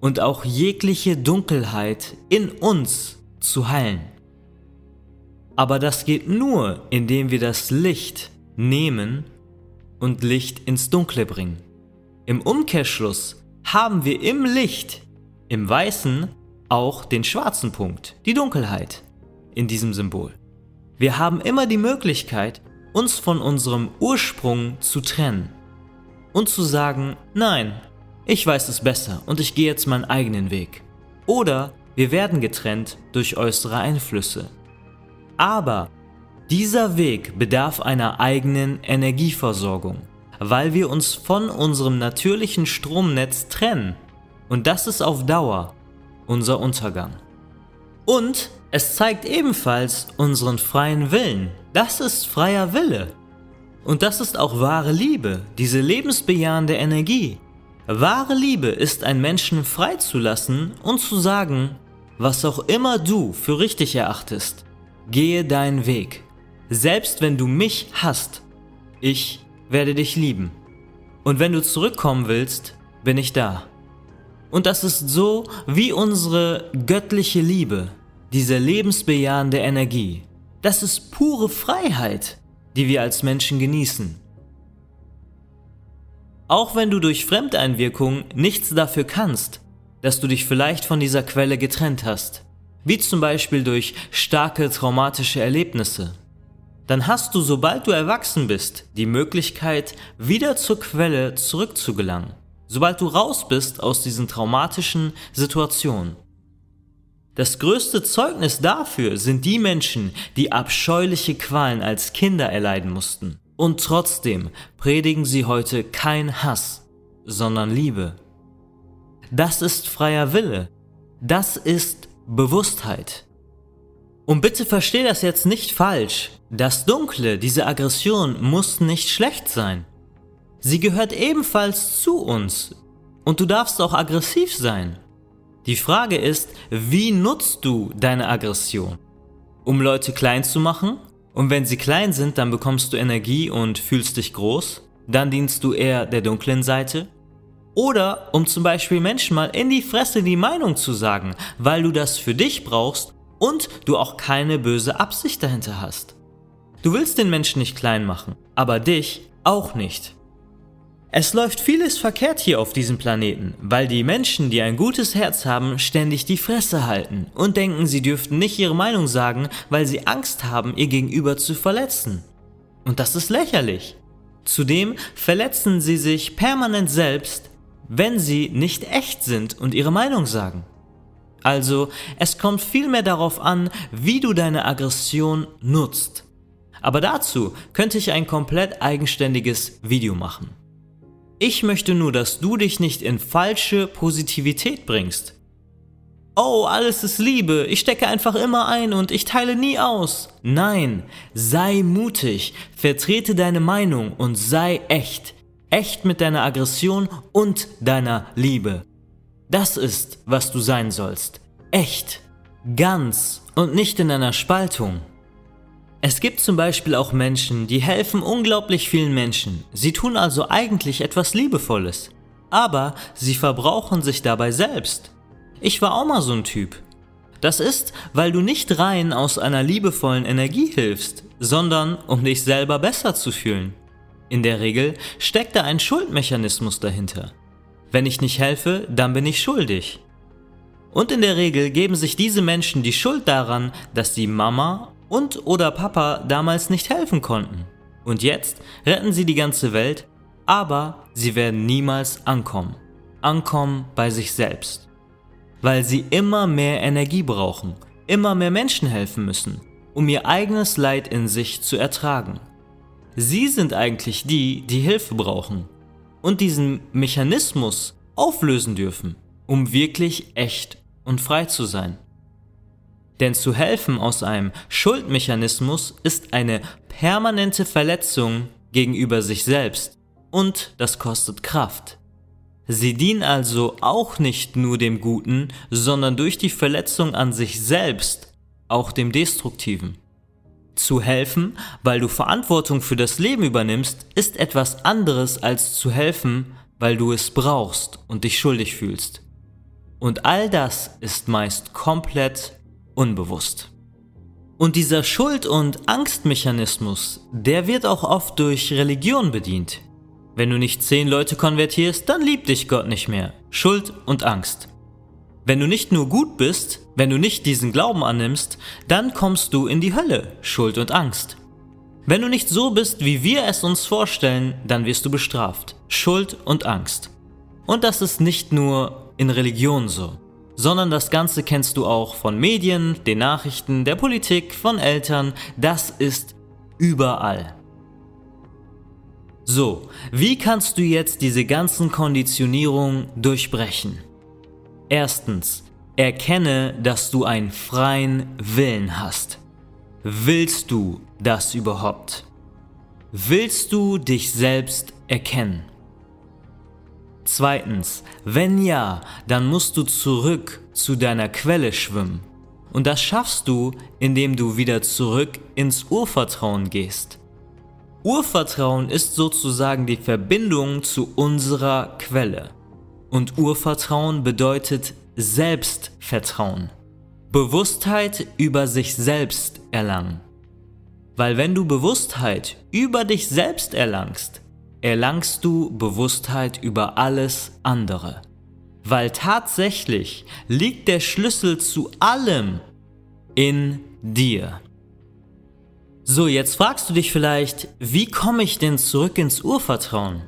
und auch jegliche Dunkelheit in uns zu heilen. Aber das geht nur, indem wir das Licht nehmen und Licht ins Dunkle bringen. Im Umkehrschluss haben wir im Licht, im Weißen, auch den schwarzen Punkt, die Dunkelheit in diesem Symbol. Wir haben immer die Möglichkeit, uns von unserem Ursprung zu trennen und zu sagen, nein, ich weiß es besser und ich gehe jetzt meinen eigenen Weg. Oder wir werden getrennt durch äußere Einflüsse. Aber dieser Weg bedarf einer eigenen Energieversorgung, weil wir uns von unserem natürlichen Stromnetz trennen. Und das ist auf Dauer unser Untergang. Und es zeigt ebenfalls unseren freien Willen. Das ist freier Wille. Und das ist auch wahre Liebe, diese lebensbejahende Energie. Wahre Liebe ist ein Menschen freizulassen und zu sagen, was auch immer du für richtig erachtest, gehe deinen Weg. Selbst wenn du mich hast, ich werde dich lieben. Und wenn du zurückkommen willst, bin ich da. Und das ist so wie unsere göttliche Liebe, diese lebensbejahende Energie. Das ist pure Freiheit, die wir als Menschen genießen. Auch wenn du durch Fremdeinwirkung nichts dafür kannst, dass du dich vielleicht von dieser Quelle getrennt hast, wie zum Beispiel durch starke traumatische Erlebnisse, dann hast du, sobald du erwachsen bist, die Möglichkeit, wieder zur Quelle zurückzugelangen, sobald du raus bist aus diesen traumatischen Situationen. Das größte Zeugnis dafür sind die Menschen, die abscheuliche Qualen als Kinder erleiden mussten. Und trotzdem predigen sie heute kein Hass, sondern Liebe. Das ist freier Wille. Das ist Bewusstheit. Und bitte versteh das jetzt nicht falsch. Das Dunkle, diese Aggression muss nicht schlecht sein. Sie gehört ebenfalls zu uns. Und du darfst auch aggressiv sein. Die Frage ist, wie nutzt du deine Aggression? Um Leute klein zu machen? Und wenn sie klein sind, dann bekommst du Energie und fühlst dich groß? Dann dienst du eher der dunklen Seite? Oder um zum Beispiel Menschen mal in die Fresse die Meinung zu sagen, weil du das für dich brauchst und du auch keine böse Absicht dahinter hast. Du willst den Menschen nicht klein machen, aber dich auch nicht. Es läuft vieles verkehrt hier auf diesem Planeten, weil die Menschen, die ein gutes Herz haben, ständig die Fresse halten und denken, sie dürften nicht ihre Meinung sagen, weil sie Angst haben, ihr Gegenüber zu verletzen. Und das ist lächerlich. Zudem verletzen sie sich permanent selbst, wenn sie nicht echt sind und ihre Meinung sagen. Also, es kommt vielmehr darauf an, wie du deine Aggression nutzt. Aber dazu könnte ich ein komplett eigenständiges Video machen. Ich möchte nur, dass du dich nicht in falsche Positivität bringst. Oh, alles ist Liebe, ich stecke einfach immer ein und ich teile nie aus. Nein, sei mutig, vertrete deine Meinung und sei echt echt mit deiner Aggression und deiner Liebe. Das ist, was du sein sollst. Echt. Ganz und nicht in einer Spaltung. Es gibt zum Beispiel auch Menschen, die helfen unglaublich vielen Menschen. Sie tun also eigentlich etwas Liebevolles. Aber sie verbrauchen sich dabei selbst. Ich war auch mal so ein Typ. Das ist, weil du nicht rein aus einer liebevollen Energie hilfst, sondern um dich selber besser zu fühlen. In der Regel steckt da ein Schuldmechanismus dahinter. Wenn ich nicht helfe, dann bin ich schuldig. Und in der Regel geben sich diese Menschen die Schuld daran, dass die Mama und oder Papa damals nicht helfen konnten. Und jetzt retten sie die ganze Welt, aber sie werden niemals ankommen. Ankommen bei sich selbst. Weil sie immer mehr Energie brauchen, immer mehr Menschen helfen müssen, um ihr eigenes Leid in sich zu ertragen. Sie sind eigentlich die, die Hilfe brauchen und diesen Mechanismus auflösen dürfen, um wirklich echt und frei zu sein. Denn zu helfen aus einem Schuldmechanismus ist eine permanente Verletzung gegenüber sich selbst und das kostet Kraft. Sie dienen also auch nicht nur dem Guten, sondern durch die Verletzung an sich selbst auch dem Destruktiven. Zu helfen, weil du Verantwortung für das Leben übernimmst, ist etwas anderes als zu helfen, weil du es brauchst und dich schuldig fühlst. Und all das ist meist komplett unbewusst. Und dieser Schuld- und Angstmechanismus, der wird auch oft durch Religion bedient. Wenn du nicht zehn Leute konvertierst, dann liebt dich Gott nicht mehr. Schuld und Angst. Wenn du nicht nur gut bist, wenn du nicht diesen Glauben annimmst, dann kommst du in die Hölle. Schuld und Angst. Wenn du nicht so bist, wie wir es uns vorstellen, dann wirst du bestraft. Schuld und Angst. Und das ist nicht nur in Religion so sondern das Ganze kennst du auch von Medien, den Nachrichten, der Politik, von Eltern, das ist überall. So, wie kannst du jetzt diese ganzen Konditionierungen durchbrechen? Erstens, erkenne, dass du einen freien Willen hast. Willst du das überhaupt? Willst du dich selbst erkennen? Zweitens, wenn ja, dann musst du zurück zu deiner Quelle schwimmen. Und das schaffst du, indem du wieder zurück ins Urvertrauen gehst. Urvertrauen ist sozusagen die Verbindung zu unserer Quelle. Und Urvertrauen bedeutet Selbstvertrauen. Bewusstheit über sich selbst erlangen. Weil wenn du Bewusstheit über dich selbst erlangst, erlangst du Bewusstheit über alles andere. Weil tatsächlich liegt der Schlüssel zu allem in dir. So, jetzt fragst du dich vielleicht, wie komme ich denn zurück ins Urvertrauen?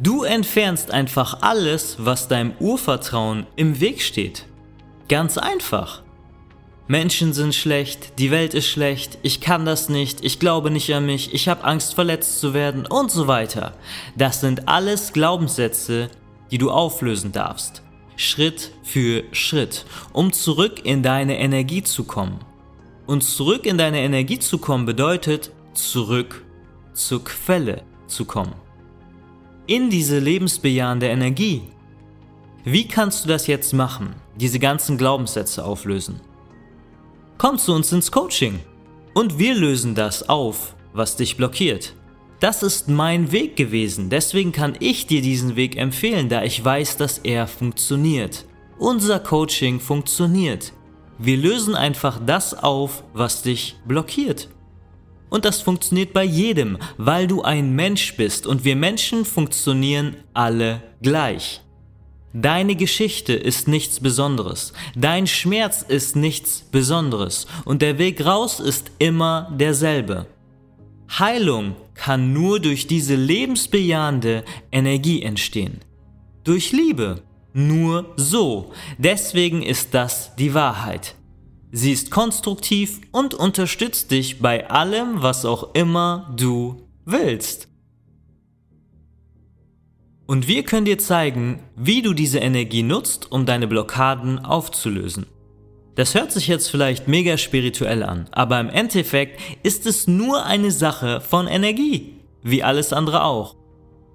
Du entfernst einfach alles, was deinem Urvertrauen im Weg steht. Ganz einfach. Menschen sind schlecht, die Welt ist schlecht, ich kann das nicht, ich glaube nicht an mich, ich habe Angst verletzt zu werden und so weiter. Das sind alles Glaubenssätze, die du auflösen darfst. Schritt für Schritt, um zurück in deine Energie zu kommen. Und zurück in deine Energie zu kommen bedeutet, zurück zur Quelle zu kommen. In diese lebensbejahende Energie. Wie kannst du das jetzt machen? Diese ganzen Glaubenssätze auflösen. Komm zu uns ins Coaching und wir lösen das auf, was dich blockiert. Das ist mein Weg gewesen, deswegen kann ich dir diesen Weg empfehlen, da ich weiß, dass er funktioniert. Unser Coaching funktioniert. Wir lösen einfach das auf, was dich blockiert. Und das funktioniert bei jedem, weil du ein Mensch bist und wir Menschen funktionieren alle gleich. Deine Geschichte ist nichts Besonderes, dein Schmerz ist nichts Besonderes und der Weg raus ist immer derselbe. Heilung kann nur durch diese lebensbejahende Energie entstehen. Durch Liebe. Nur so. Deswegen ist das die Wahrheit. Sie ist konstruktiv und unterstützt dich bei allem, was auch immer du willst. Und wir können dir zeigen, wie du diese Energie nutzt, um deine Blockaden aufzulösen. Das hört sich jetzt vielleicht mega spirituell an, aber im Endeffekt ist es nur eine Sache von Energie, wie alles andere auch.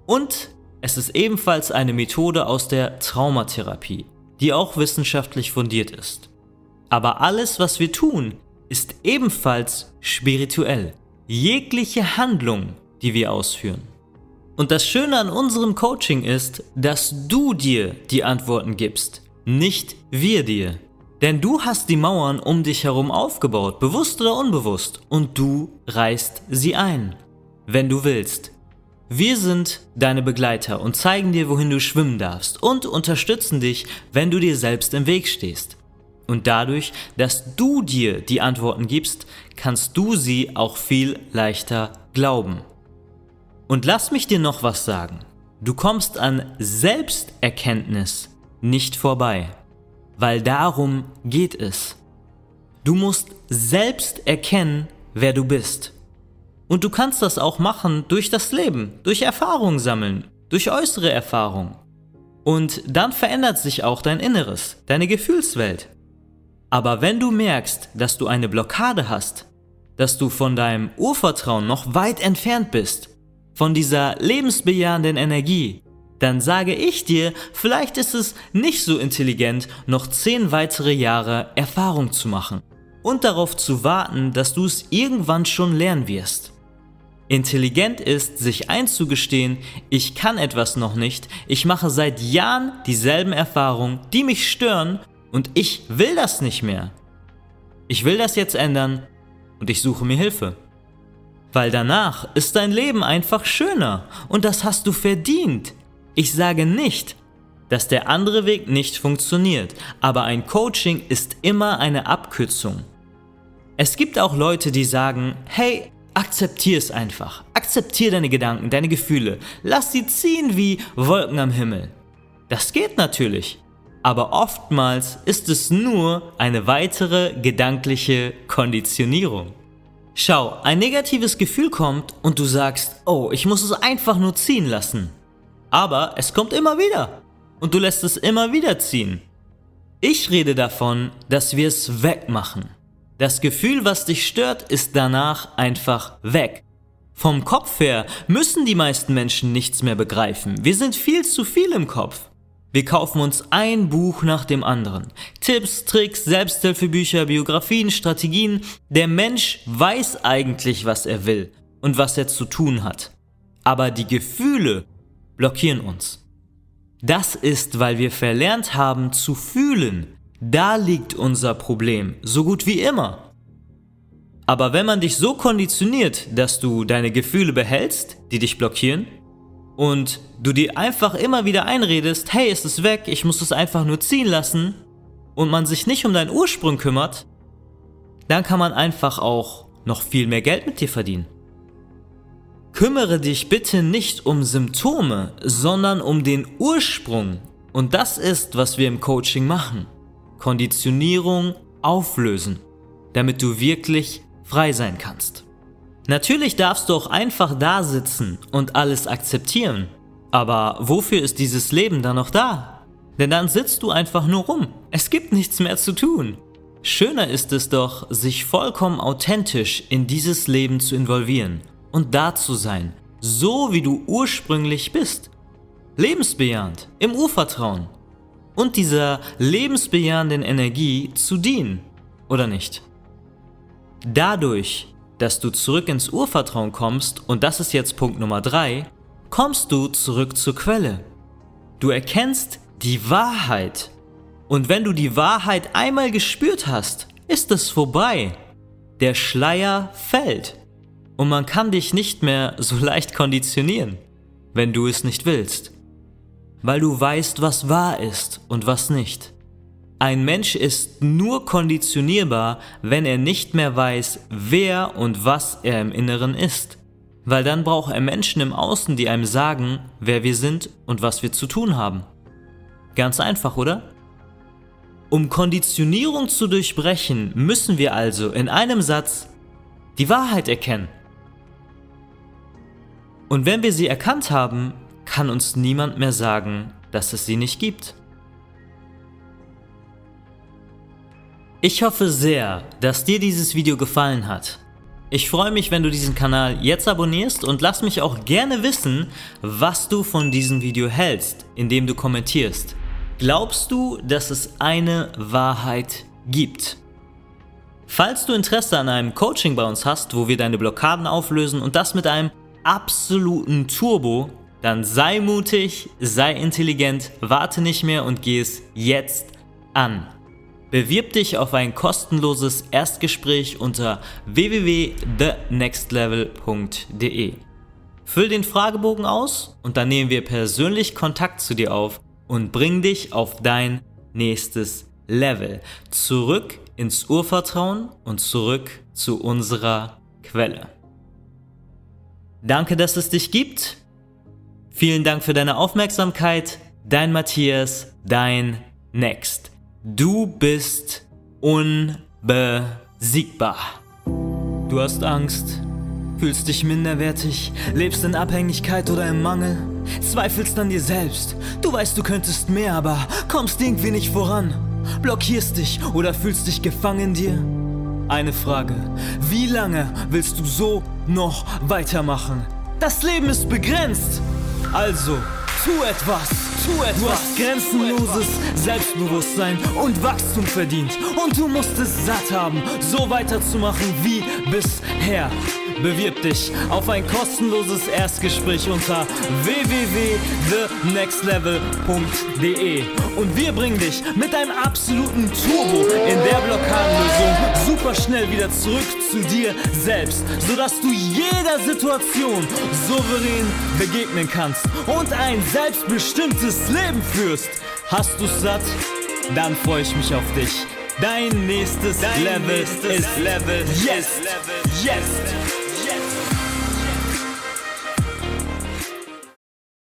Und es ist ebenfalls eine Methode aus der Traumatherapie, die auch wissenschaftlich fundiert ist. Aber alles, was wir tun, ist ebenfalls spirituell. Jegliche Handlung, die wir ausführen. Und das Schöne an unserem Coaching ist, dass du dir die Antworten gibst, nicht wir dir. Denn du hast die Mauern um dich herum aufgebaut, bewusst oder unbewusst, und du reißt sie ein, wenn du willst. Wir sind deine Begleiter und zeigen dir, wohin du schwimmen darfst und unterstützen dich, wenn du dir selbst im Weg stehst. Und dadurch, dass du dir die Antworten gibst, kannst du sie auch viel leichter glauben. Und lass mich dir noch was sagen. Du kommst an Selbsterkenntnis nicht vorbei, weil darum geht es. Du musst selbst erkennen, wer du bist. Und du kannst das auch machen durch das Leben, durch Erfahrung sammeln, durch äußere Erfahrung. Und dann verändert sich auch dein Inneres, deine Gefühlswelt. Aber wenn du merkst, dass du eine Blockade hast, dass du von deinem Urvertrauen noch weit entfernt bist, von dieser lebensbejahenden Energie, dann sage ich dir, vielleicht ist es nicht so intelligent, noch zehn weitere Jahre Erfahrung zu machen und darauf zu warten, dass du es irgendwann schon lernen wirst. Intelligent ist, sich einzugestehen, ich kann etwas noch nicht, ich mache seit Jahren dieselben Erfahrungen, die mich stören und ich will das nicht mehr. Ich will das jetzt ändern und ich suche mir Hilfe. Weil danach ist dein Leben einfach schöner und das hast du verdient. Ich sage nicht, dass der andere Weg nicht funktioniert, aber ein Coaching ist immer eine Abkürzung. Es gibt auch Leute, die sagen, hey, akzeptier es einfach. Akzeptier deine Gedanken, deine Gefühle. Lass sie ziehen wie Wolken am Himmel. Das geht natürlich aber oftmals ist es nur eine weitere gedankliche Konditionierung. Schau, ein negatives Gefühl kommt und du sagst, oh, ich muss es einfach nur ziehen lassen. Aber es kommt immer wieder und du lässt es immer wieder ziehen. Ich rede davon, dass wir es wegmachen. Das Gefühl, was dich stört, ist danach einfach weg. Vom Kopf her müssen die meisten Menschen nichts mehr begreifen. Wir sind viel zu viel im Kopf. Wir kaufen uns ein Buch nach dem anderen. Tipps, Tricks, Selbsthilfebücher, Biografien, Strategien. Der Mensch weiß eigentlich, was er will und was er zu tun hat. Aber die Gefühle blockieren uns. Das ist, weil wir verlernt haben zu fühlen. Da liegt unser Problem, so gut wie immer. Aber wenn man dich so konditioniert, dass du deine Gefühle behältst, die dich blockieren, und du dir einfach immer wieder einredest, hey, es ist weg, ich muss es einfach nur ziehen lassen und man sich nicht um deinen Ursprung kümmert, dann kann man einfach auch noch viel mehr Geld mit dir verdienen. Kümmere dich bitte nicht um Symptome, sondern um den Ursprung. Und das ist, was wir im Coaching machen. Konditionierung auflösen, damit du wirklich frei sein kannst. Natürlich darfst du auch einfach da sitzen und alles akzeptieren. Aber wofür ist dieses Leben dann noch da? Denn dann sitzt du einfach nur rum. Es gibt nichts mehr zu tun. Schöner ist es doch, sich vollkommen authentisch in dieses Leben zu involvieren und da zu sein, so wie du ursprünglich bist. Lebensbejahend, im Urvertrauen und dieser lebensbejahenden Energie zu dienen, oder nicht? Dadurch dass du zurück ins Urvertrauen kommst, und das ist jetzt Punkt Nummer 3, kommst du zurück zur Quelle. Du erkennst die Wahrheit. Und wenn du die Wahrheit einmal gespürt hast, ist es vorbei. Der Schleier fällt. Und man kann dich nicht mehr so leicht konditionieren, wenn du es nicht willst. Weil du weißt, was wahr ist und was nicht. Ein Mensch ist nur konditionierbar, wenn er nicht mehr weiß, wer und was er im Inneren ist. Weil dann braucht er Menschen im Außen, die einem sagen, wer wir sind und was wir zu tun haben. Ganz einfach, oder? Um Konditionierung zu durchbrechen, müssen wir also in einem Satz die Wahrheit erkennen. Und wenn wir sie erkannt haben, kann uns niemand mehr sagen, dass es sie nicht gibt. Ich hoffe sehr, dass dir dieses Video gefallen hat. Ich freue mich, wenn du diesen Kanal jetzt abonnierst und lass mich auch gerne wissen, was du von diesem Video hältst, indem du kommentierst. Glaubst du, dass es eine Wahrheit gibt? Falls du Interesse an einem Coaching bei uns hast, wo wir deine Blockaden auflösen und das mit einem absoluten Turbo, dann sei mutig, sei intelligent, warte nicht mehr und geh es jetzt an. Bewirb dich auf ein kostenloses Erstgespräch unter www.thenextlevel.de. Füll den Fragebogen aus und dann nehmen wir persönlich Kontakt zu dir auf und bring dich auf dein nächstes Level. Zurück ins Urvertrauen und zurück zu unserer Quelle. Danke, dass es dich gibt. Vielen Dank für deine Aufmerksamkeit. Dein Matthias, dein Next. Du bist unbesiegbar. Du hast Angst, fühlst dich minderwertig, lebst in Abhängigkeit oder im Mangel, zweifelst an dir selbst. Du weißt, du könntest mehr, aber kommst irgendwie nicht voran. Blockierst dich oder fühlst dich gefangen in dir? Eine Frage. Wie lange willst du so noch weitermachen? Das Leben ist begrenzt. Also, tu etwas. Tu etwas. Du hast grenzenloses Selbstbewusstsein und Wachstum verdient. Und du musst es satt haben, so weiterzumachen wie bisher. Bewirb dich auf ein kostenloses Erstgespräch unter www.thenextlevel.de und wir bringen dich mit einem absoluten Turbo in der Blockadenlösung super schnell wieder zurück zu dir selbst, sodass du jeder Situation souverän begegnen kannst und ein selbstbestimmtes Leben führst. Hast du's satt? Dann freue ich mich auf dich. Dein nächstes Dein Level nächstes ist Level jetzt. Jetzt.